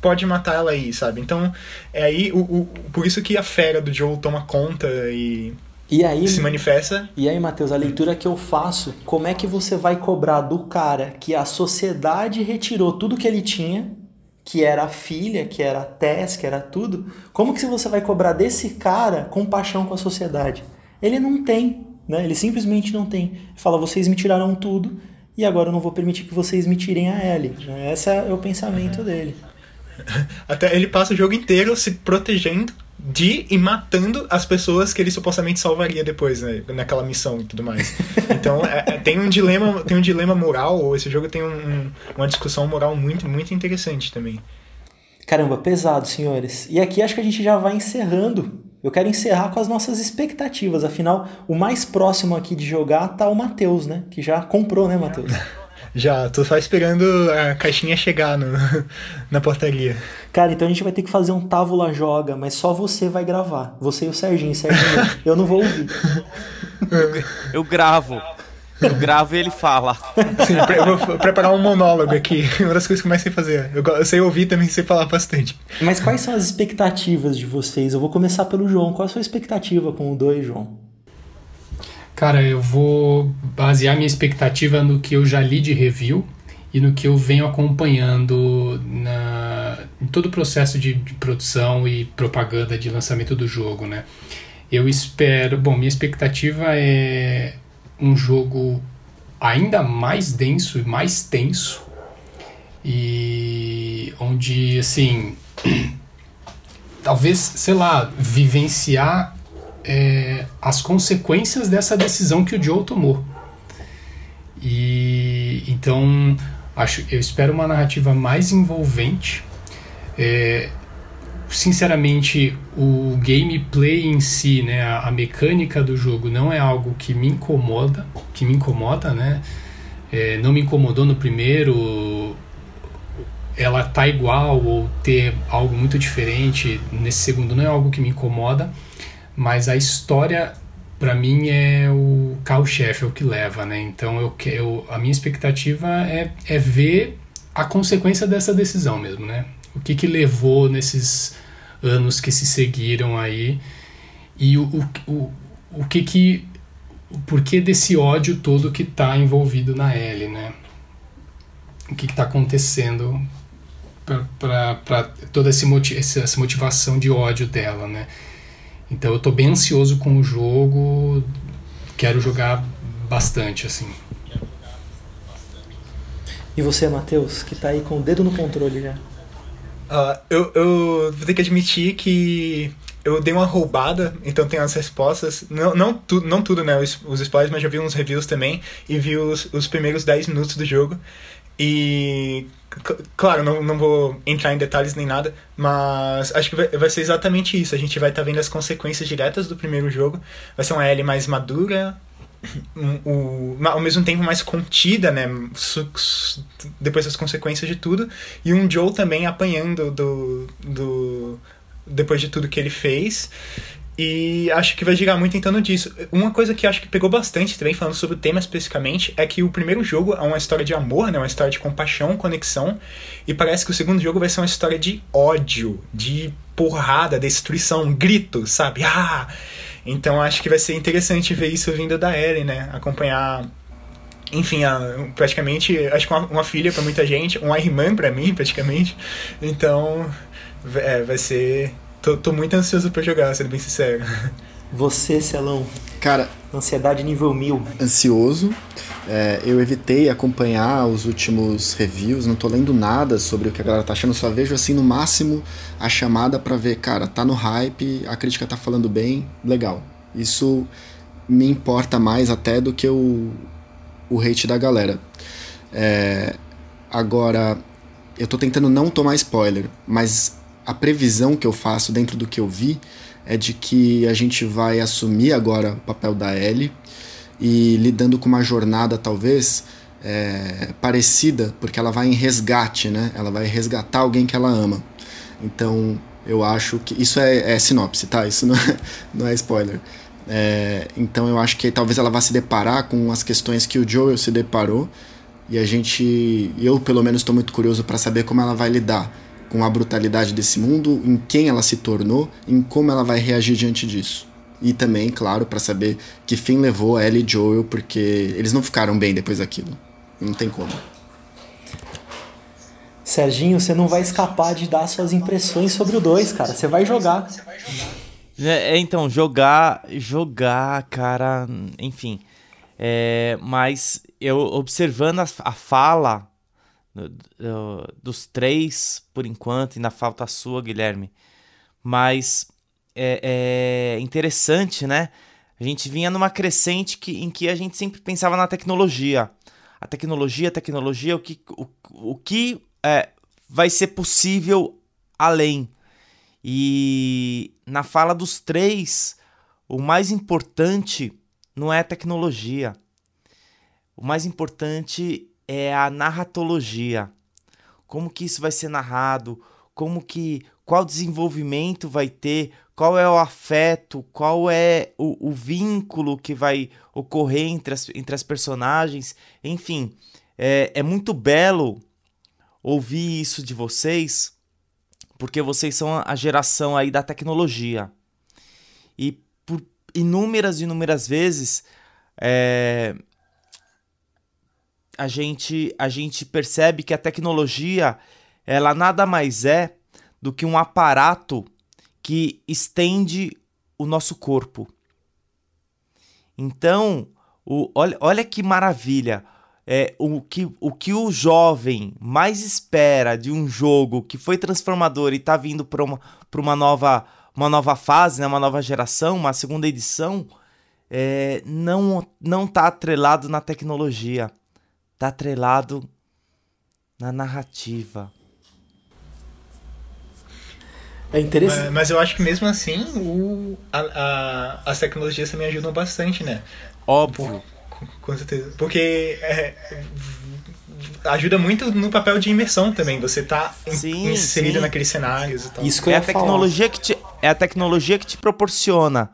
pode matar ela aí, sabe? Então, é aí o, o, por isso que a fera do Joel toma conta e E aí, se manifesta. e aí, Matheus, a leitura que eu faço, como é que você vai cobrar do cara que a sociedade retirou tudo que ele tinha, que era a filha, que era a Tess, que era tudo, como que você vai cobrar desse cara compaixão com a sociedade? Ele não tem, né? Ele simplesmente não tem. Ele fala, vocês me tiraram tudo e agora eu não vou permitir que vocês me tirem a Ellie. Esse é o pensamento dele. [laughs] Até ele passa o jogo inteiro se protegendo de e matando as pessoas que ele supostamente salvaria depois, né, naquela missão e tudo mais. [laughs] Então é, é, tem um dilema, tem um dilema moral. Esse jogo tem um, uma discussão moral muito, muito interessante também. Caramba, pesado, senhores. E aqui acho que a gente já vai encerrando eu quero encerrar com as nossas expectativas. Afinal, o mais próximo aqui de jogar tá o Matheus, né? Que já comprou, né, Matheus? [laughs] Já, tô só esperando a caixinha chegar no, [laughs] na portaria. Cara, então a gente vai ter que fazer um Távola Joga, mas só você vai gravar. Você e o Serginho. Serginho, eu não vou ouvir. Eu gravo. Eu gravo e ele fala. Sim, eu vou preparar um monólogo aqui. [laughs] Uma das coisas que eu mais sei fazer. Eu, eu sei ouvir também, sei falar bastante. Mas quais são as expectativas de vocês? Eu vou começar pelo João. Qual a sua expectativa com o 2, João? Cara, eu vou basear minha expectativa no que eu já li de review e no que eu venho acompanhando na, em todo o processo de, de produção e propaganda de lançamento do jogo, né? Eu espero, bom, minha expectativa é um jogo ainda mais denso e mais tenso e onde assim [clears throat] talvez sei lá vivenciar é, as consequências dessa decisão que o Joe tomou. E então acho, eu espero uma narrativa mais envolvente. É, sinceramente, o gameplay em si, né, a, a, mecânica do jogo não é algo que me incomoda, que me incomoda, né? É, não me incomodou no primeiro. Ela tá igual ou ter algo muito diferente nesse segundo não é algo que me incomoda mas a história para mim é o carro-chefe, é o que leva, né? Então eu, eu, a minha expectativa é, é ver a consequência dessa decisão mesmo, né? O que que levou nesses anos que se seguiram aí e o, o, o, o que que o porquê desse ódio todo que está envolvido na Ellie, né? O que está acontecendo para toda esse, essa motivação de ódio dela, né? Então eu tô bem ansioso com o jogo, quero jogar bastante, assim. E você, Matheus, que tá aí com o dedo no controle já? Uh, eu, eu vou ter que admitir que eu dei uma roubada, então tem as respostas. Não, não, tu, não tudo, né? Os, os spoilers, mas já vi uns reviews também. E vi os, os primeiros 10 minutos do jogo. E Claro, não, não vou entrar em detalhes nem nada, mas acho que vai, ser exatamente isso. A gente vai estar tá vendo as consequências diretas do primeiro jogo. Vai ser uma Ellie mais madura, um, ao mesmo tempo mais contida, né? Depois das consequências de tudo. E um Joe também apanhando do, do depois de tudo que ele fez. E acho que vai girar muito torno disso. Uma coisa que acho que pegou bastante também, falando sobre o tema especificamente, é que o primeiro jogo é uma história de amor, né? Uma história de compaixão, conexão. E parece que o segundo jogo vai ser uma história de ódio, de porrada, destruição, grito, sabe? Ah! Então acho que vai ser interessante ver isso vindo da Ellie, né? Acompanhar enfim, a, praticamente, acho que uma, uma filha para muita gente, uma irmã para mim, praticamente. Então, é, vai ser Tô, tô muito ansioso para jogar, sendo bem sincero. Você, Celão? Cara. Ansiedade nível mil. Ansioso. É, eu evitei acompanhar os últimos reviews, não tô lendo nada sobre o que a galera tá achando, só vejo assim no máximo a chamada para ver, cara, tá no hype, a crítica tá falando bem, legal. Isso me importa mais até do que o, o hate da galera. É, agora, eu tô tentando não tomar spoiler, mas a previsão que eu faço dentro do que eu vi é de que a gente vai assumir agora o papel da Ellie e lidando com uma jornada talvez é, parecida, porque ela vai em resgate, né? Ela vai resgatar alguém que ela ama. Então eu acho que isso é, é sinopse, tá? Isso não é, [laughs] não é spoiler. É, então eu acho que talvez ela vá se deparar com as questões que o Joel se deparou e a gente, eu pelo menos estou muito curioso para saber como ela vai lidar com a brutalidade desse mundo, em quem ela se tornou, em como ela vai reagir diante disso. E também, claro, para saber que fim levou a Ellie e Joel, porque eles não ficaram bem depois daquilo. Não tem como. Serginho, você não vai escapar de dar suas impressões sobre o 2, cara. Você vai jogar. É, é, então, jogar, jogar, cara, enfim. É, mas eu observando a, a fala dos três, por enquanto, ainda falta a sua, Guilherme. Mas é, é, interessante, né? A gente vinha numa crescente que, em que a gente sempre pensava na tecnologia. A tecnologia, a tecnologia, o que, o, o que é, vai ser possível além. E na fala dos três, o mais importante não é a tecnologia. O mais importante é a narratologia. Como que isso vai ser narrado? Como que qual desenvolvimento vai ter? Qual é o afeto? Qual é o, o vínculo que vai ocorrer entre as, entre as personagens? Enfim, é, é muito belo ouvir isso de vocês, porque vocês são a geração aí da tecnologia. E por inúmeras e inúmeras vezes é, a gente a gente percebe que a tecnologia ela nada mais é do que um aparato que estende o nosso corpo. Então, o, olha, olha que maravilha. É, o, que, o que o jovem mais espera de um jogo que foi transformador e está vindo para uma, uma, nova, uma nova fase, né, uma nova geração, uma segunda edição, é, não não está atrelado na tecnologia, está atrelado na narrativa. É interessante. Mas, mas eu acho que mesmo assim, o, a, a, as tecnologias também ajudam bastante, né? Óbvio. Com, com certeza. Porque é, ajuda muito no papel de imersão também. Você tá Sim, inserido sim. naqueles cenários e tal. Isso É a tecnologia que te, é a tecnologia que te proporciona,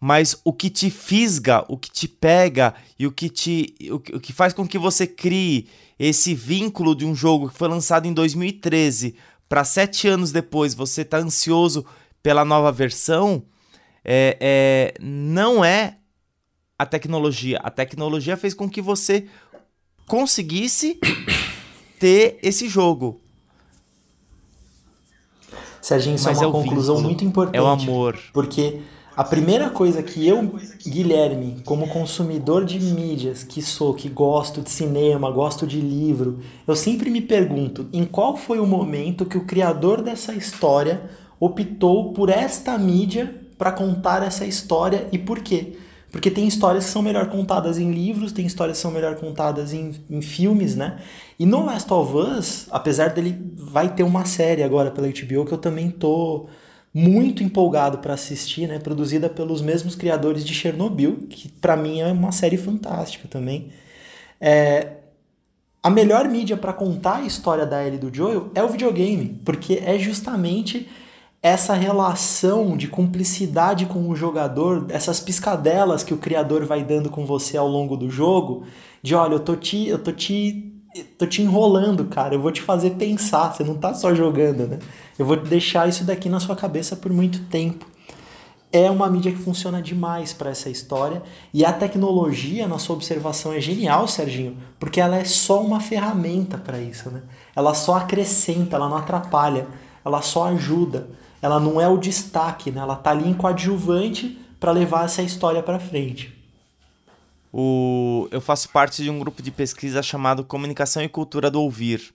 mas o que te fisga, o que te pega e o que te o, que- o que faz com que você crie esse vínculo de um jogo que foi lançado em 2013 para sete anos depois você tá ansioso pela nova versão, é, é, não é a tecnologia. A tecnologia fez com que você conseguisse ter esse jogo. Serginho, isso é Mas uma é conclusão vínculo, muito importante. É o amor. Porque a primeira coisa que eu, Guilherme, como consumidor de mídias que sou, que gosto de cinema, gosto de livro, eu sempre me pergunto em qual foi o momento que o criador dessa história optou por esta mídia para contar essa história e por quê? Porque tem histórias que são melhor contadas em livros, tem histórias que são melhor contadas em, em filmes, né? E no Last of Us, apesar dele vai ter uma série agora pela HBO que eu também tô muito empolgado para assistir, né? Produzida pelos mesmos criadores de Chernobyl, que para mim é uma série fantástica também. É, a melhor mídia para contar a história da Ellie do Joel é o videogame, porque é justamente essa relação de cumplicidade com o jogador, essas piscadelas que o criador vai dando com você ao longo do jogo, de olha, eu tô te, eu tô te, tô te enrolando, cara, eu vou te fazer pensar, você não tá só jogando, né? Eu vou deixar isso daqui na sua cabeça por muito tempo. É uma mídia que funciona demais para essa história e a tecnologia, na sua observação, é genial, Serginho, porque ela é só uma ferramenta para isso, né? Ela só acrescenta, ela não atrapalha, ela só ajuda. Ela não é o destaque, né? Ela tá ali em coadjuvante para levar essa história para frente. O, eu faço parte de um grupo de pesquisa chamado Comunicação e Cultura do Ouvir.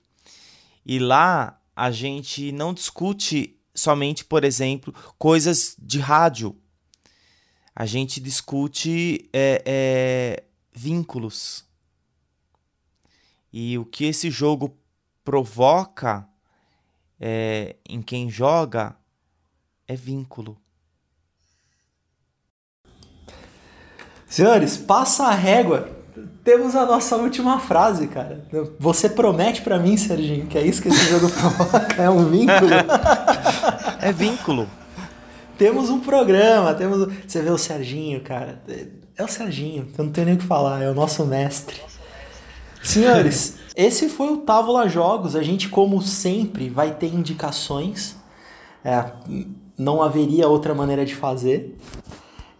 E lá a gente não discute somente, por exemplo, coisas de rádio. A gente discute é, é, vínculos. E o que esse jogo provoca é, em quem joga é vínculo. Senhores, passa a régua. Temos a nossa última frase, cara. Você promete para mim, Serginho, que é isso que esse jogo [laughs] provoca? É um vínculo? É vínculo. temos um programa, temos. Você vê o Serginho, cara. É o Serginho, eu não tenho nem o que falar, é o nosso mestre. Senhores, esse foi o Távola Jogos. A gente, como sempre, vai ter indicações. É, não haveria outra maneira de fazer.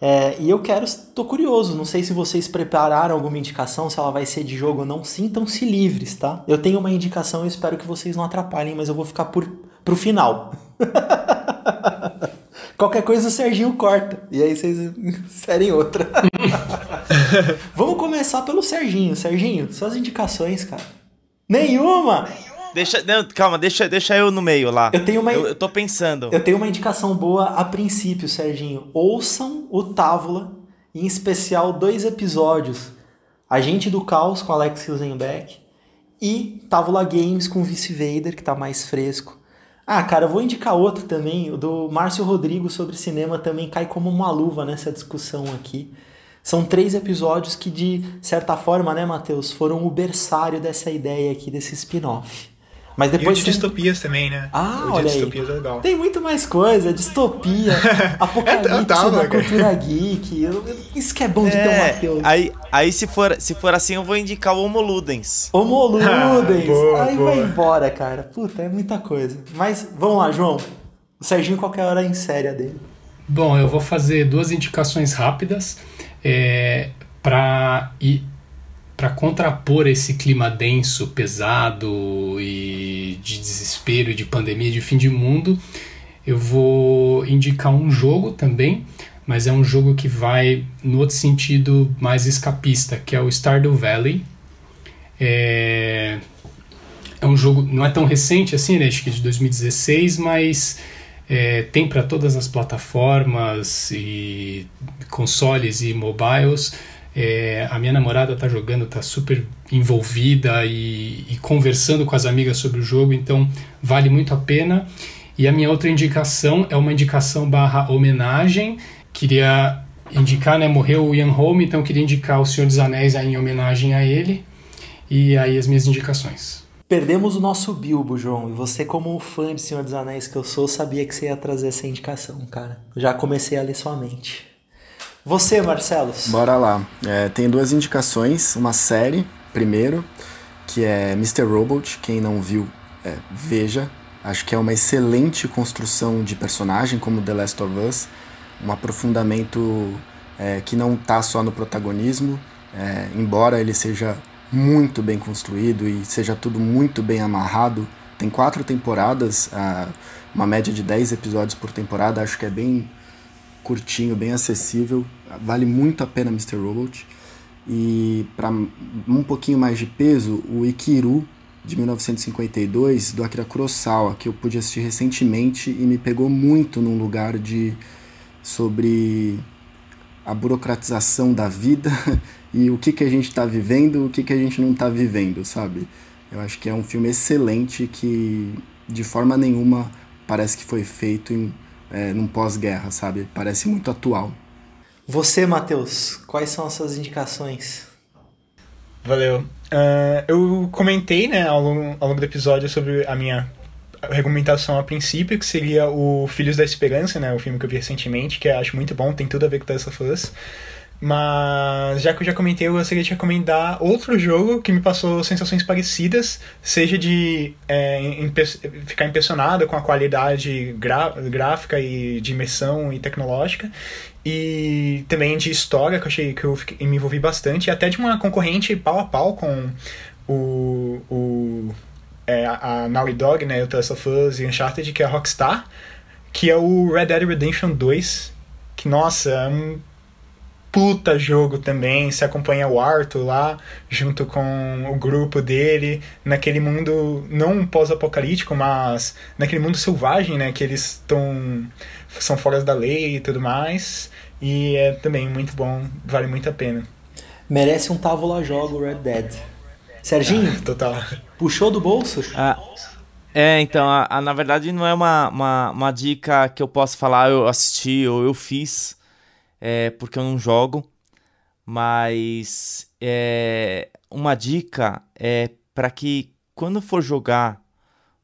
É, e eu quero, tô curioso, não sei se vocês prepararam alguma indicação, se ela vai ser de jogo ou não, sintam-se livres, tá? Eu tenho uma indicação, eu espero que vocês não atrapalhem, mas eu vou ficar por, pro final. [laughs] Qualquer coisa o Serginho corta, e aí vocês [laughs] inserem outra. [laughs] Vamos começar pelo Serginho. Serginho, suas indicações, cara. Nenhuma! Deixa, não, calma, deixa, deixa eu no meio lá. Eu tenho uma- Eu, eu tô pensando. Eu tenho uma indicação boa a princípio, Serginho. Ouçam o Távola, em especial dois episódios. Agente do Caos com Alex Hilsenbeck e Távola Games com Vice Vader, que tá mais fresco. Ah, cara, eu vou indicar outro também, o do Márcio Rodrigo sobre cinema também cai como uma luva nessa discussão aqui. São três episódios que, de certa forma, né, Matheus, foram o berçário dessa ideia aqui, desse spin-off. Mas depois. E de distopias também, né? Ah, o olha aí. é legal. Tem muito mais coisa, distopia, apocalipse [laughs] É, tá, da né, cara? cultura geek. Isso que é bom de ter um É, Matheus. aí, aí se, for, se for assim, eu vou indicar o Homo Ludens. Homo [laughs] Ludens. Ah, boa, Aí boa. vai embora, cara. Puta, é muita coisa. Mas vamos lá, João. O Serginho qualquer hora em série dele. Bom, eu vou fazer duas indicações rápidas é, para ir para contrapor esse clima denso, pesado e de desespero de pandemia, de fim de mundo. Eu vou indicar um jogo também, mas é um jogo que vai no outro sentido mais escapista, que é o Stardew Valley. É, é um jogo, não é tão recente assim, né? Acho que é de 2016, mas é, tem para todas as plataformas e consoles e mobiles. É, a minha namorada tá jogando, tá super envolvida e, e conversando com as amigas sobre o jogo, então vale muito a pena. E a minha outra indicação é uma indicação barra homenagem. Queria indicar, né? Morreu o Ian Holm, então queria indicar o Senhor dos Anéis aí em homenagem a ele. E aí as minhas indicações. Perdemos o nosso Bilbo, João. E você, como fã de Senhor dos Anéis que eu sou, sabia que você ia trazer essa indicação, cara. Já comecei a ler sua mente. Você, Marcelos. Bora lá. É, tem duas indicações. Uma série, primeiro, que é Mr. Robot. Quem não viu, é, veja. Acho que é uma excelente construção de personagem, como The Last of Us. Um aprofundamento é, que não tá só no protagonismo, é, embora ele seja muito bem construído e seja tudo muito bem amarrado. Tem quatro temporadas, ah, uma média de 10 episódios por temporada. Acho que é bem curtinho, bem acessível. Vale muito a pena Mr. Robot. E para um pouquinho mais de peso, o Ikiru, de 1952, do Akira Kurosawa, que eu pude assistir recentemente e me pegou muito num lugar de sobre a burocratização da vida [laughs] e o que, que a gente está vivendo o que, que a gente não está vivendo, sabe? Eu acho que é um filme excelente que de forma nenhuma parece que foi feito em, é, num pós-guerra, sabe? Parece muito atual. Você, Matheus, quais são as suas indicações? Valeu. Ah, eu comentei, né, ao longo, ao longo do episódio sobre a minha recomendação a princípio, que seria o Filhos da Esperança, né, o filme que eu vi recentemente, que eu acho muito bom, tem tudo a ver com Last of Us. Mas já que eu já comentei, eu gostaria de recomendar outro jogo que me passou sensações parecidas, seja de é, impe- ficar impressionado com a qualidade gráfica e de imersão e tecnológica, e também de história, que eu achei que eu me envolvi bastante, e até de uma concorrente pau a pau com o, o é, a Naughty Dog, né, o The Last of Us e Uncharted, que é a Rockstar, que é o Red Dead Redemption 2, que, nossa, é um puta jogo também, se acompanha o Arthur lá, junto com o grupo dele, naquele mundo não pós-apocalíptico, mas naquele mundo selvagem, né, que eles estão são fora da lei e tudo mais, e é também muito bom, vale muito a pena. Merece um Távola Jogo Red Dead. Serginho, Total. puxou do bolso? Ah, é, então, a, a- na verdade não é uma, uma, uma dica que eu posso falar, eu assisti ou eu fiz, é, porque eu não jogo, mas é, uma dica é para que quando for jogar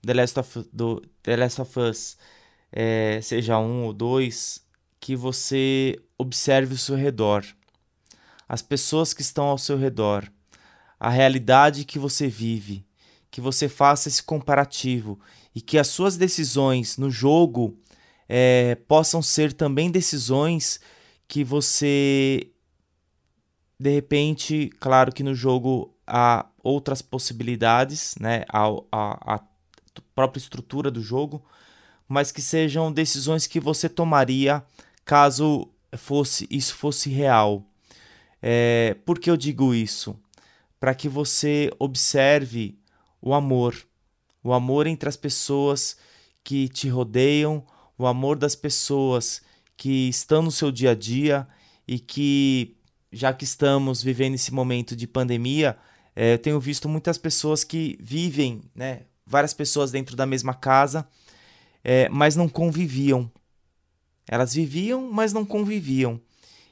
The Last of, do, The Last of Us, é, seja um ou dois, que você observe o seu redor, as pessoas que estão ao seu redor, a realidade que você vive. Que você faça esse comparativo. E que as suas decisões no jogo eh, possam ser também decisões que você de repente, claro que no jogo há outras possibilidades, né, a, a, a própria estrutura do jogo, mas que sejam decisões que você tomaria caso fosse isso fosse real. É, por que eu digo isso? Para que você observe o amor, o amor entre as pessoas que te rodeiam, o amor das pessoas que estão no seu dia a dia e que, já que estamos vivendo esse momento de pandemia, eh, eu tenho visto muitas pessoas que vivem, né, várias pessoas dentro da mesma casa é, mas não conviviam. Elas viviam, mas não conviviam.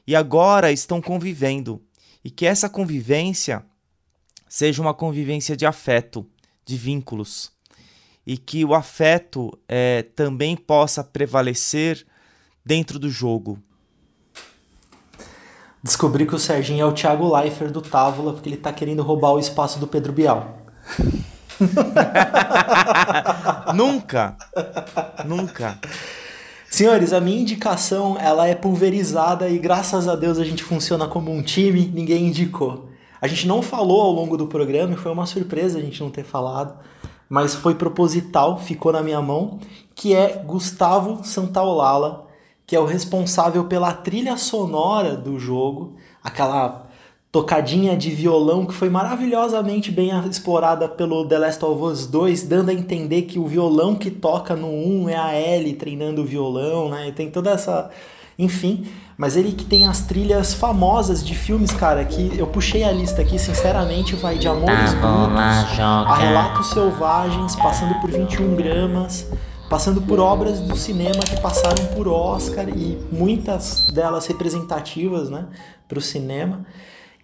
E agora estão convivendo. E que essa convivência seja uma convivência de afeto, de vínculos. E que o afeto é, também possa prevalecer dentro do jogo. Descobri que o Serginho é o Thiago Leifert do Távola, porque ele tá querendo roubar o espaço do Pedro Bial. [laughs] nunca! Nunca! Senhores, a minha indicação ela é pulverizada e graças a Deus a gente funciona como um time, ninguém indicou. A gente não falou ao longo do programa e foi uma surpresa a gente não ter falado, mas foi proposital, ficou na minha mão, que é Gustavo Santaolala, que é o responsável pela trilha sonora do jogo, aquela tocadinha de violão que foi maravilhosamente bem explorada pelo The Last of Us 2, dando a entender que o violão que toca no 1 é a Ellie treinando o violão, né? E tem toda essa. Enfim, mas ele que tem as trilhas famosas de filmes, cara, que eu puxei a lista aqui, sinceramente, vai de Amores Brutos a Relatos Selvagens, passando por 21 gramas, passando por obras do cinema que passaram por Oscar e muitas delas representativas, né, para o cinema.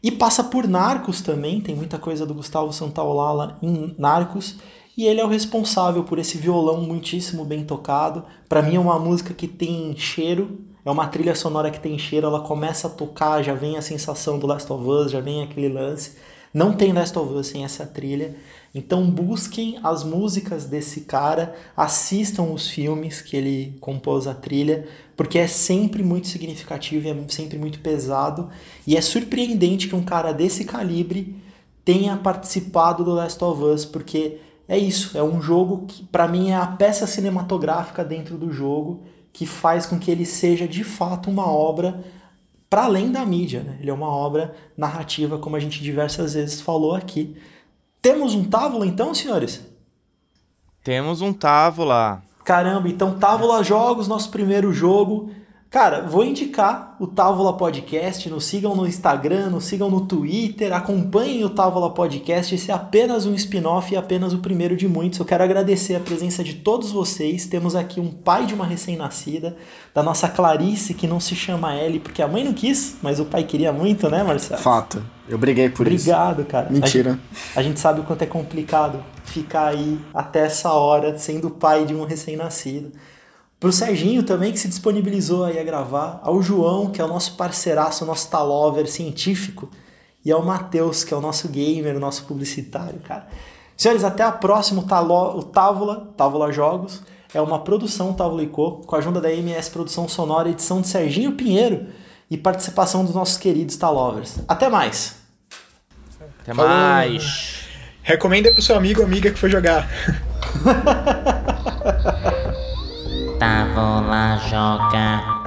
E passa por Narcos também, tem muita coisa do Gustavo Santaolala em Narcos. E ele é o responsável por esse violão muitíssimo bem tocado. Para mim é uma música que tem cheiro, é uma trilha sonora que tem cheiro, ela começa a tocar, já vem a sensação do Last of Us, já vem aquele lance. Não tem Last of Us sem essa trilha. Então busquem as músicas desse cara, assistam os filmes que ele compôs a trilha, porque é sempre muito significativo, é sempre muito pesado e é surpreendente que um cara desse calibre tenha participado do Last of Us, porque é isso, é um jogo que para mim é a peça cinematográfica dentro do jogo que faz com que ele seja de fato uma obra para além da mídia, né? Ele é uma obra narrativa, como a gente diversas vezes falou aqui. Temos um Távola então, senhores? Temos um Távola. Caramba, então Távola Jogos, nosso primeiro jogo. Cara, vou indicar o Távola Podcast, nos sigam no Instagram, nos sigam no Twitter, acompanhem o Távola Podcast, esse é apenas um spin-off e apenas o primeiro de muitos. Eu quero agradecer a presença de todos vocês. Temos aqui um pai de uma recém-nascida, da nossa Clarice, que não se chama Ellie, porque a mãe não quis, mas o pai queria muito, né, Marcelo? Fato. Eu briguei por Obrigado, isso. Obrigado, cara. Mentira. A gente, a gente sabe o quanto é complicado ficar aí até essa hora sendo pai de um recém-nascido. Pro Serginho também, que se disponibilizou aí a gravar. Ao João, que é o nosso parceiraço, o nosso talover científico. E ao Matheus, que é o nosso gamer, o nosso publicitário, cara. Senhores, até a próxima. O Távola, Távola Jogos, é uma produção Távola e Co, com a ajuda da MS Produção Sonora, edição de Serginho Pinheiro e participação dos nossos queridos Talovers. Até mais! Até mais! Recomenda pro seu amigo ou amiga que foi jogar. [laughs] Tava lá jogar.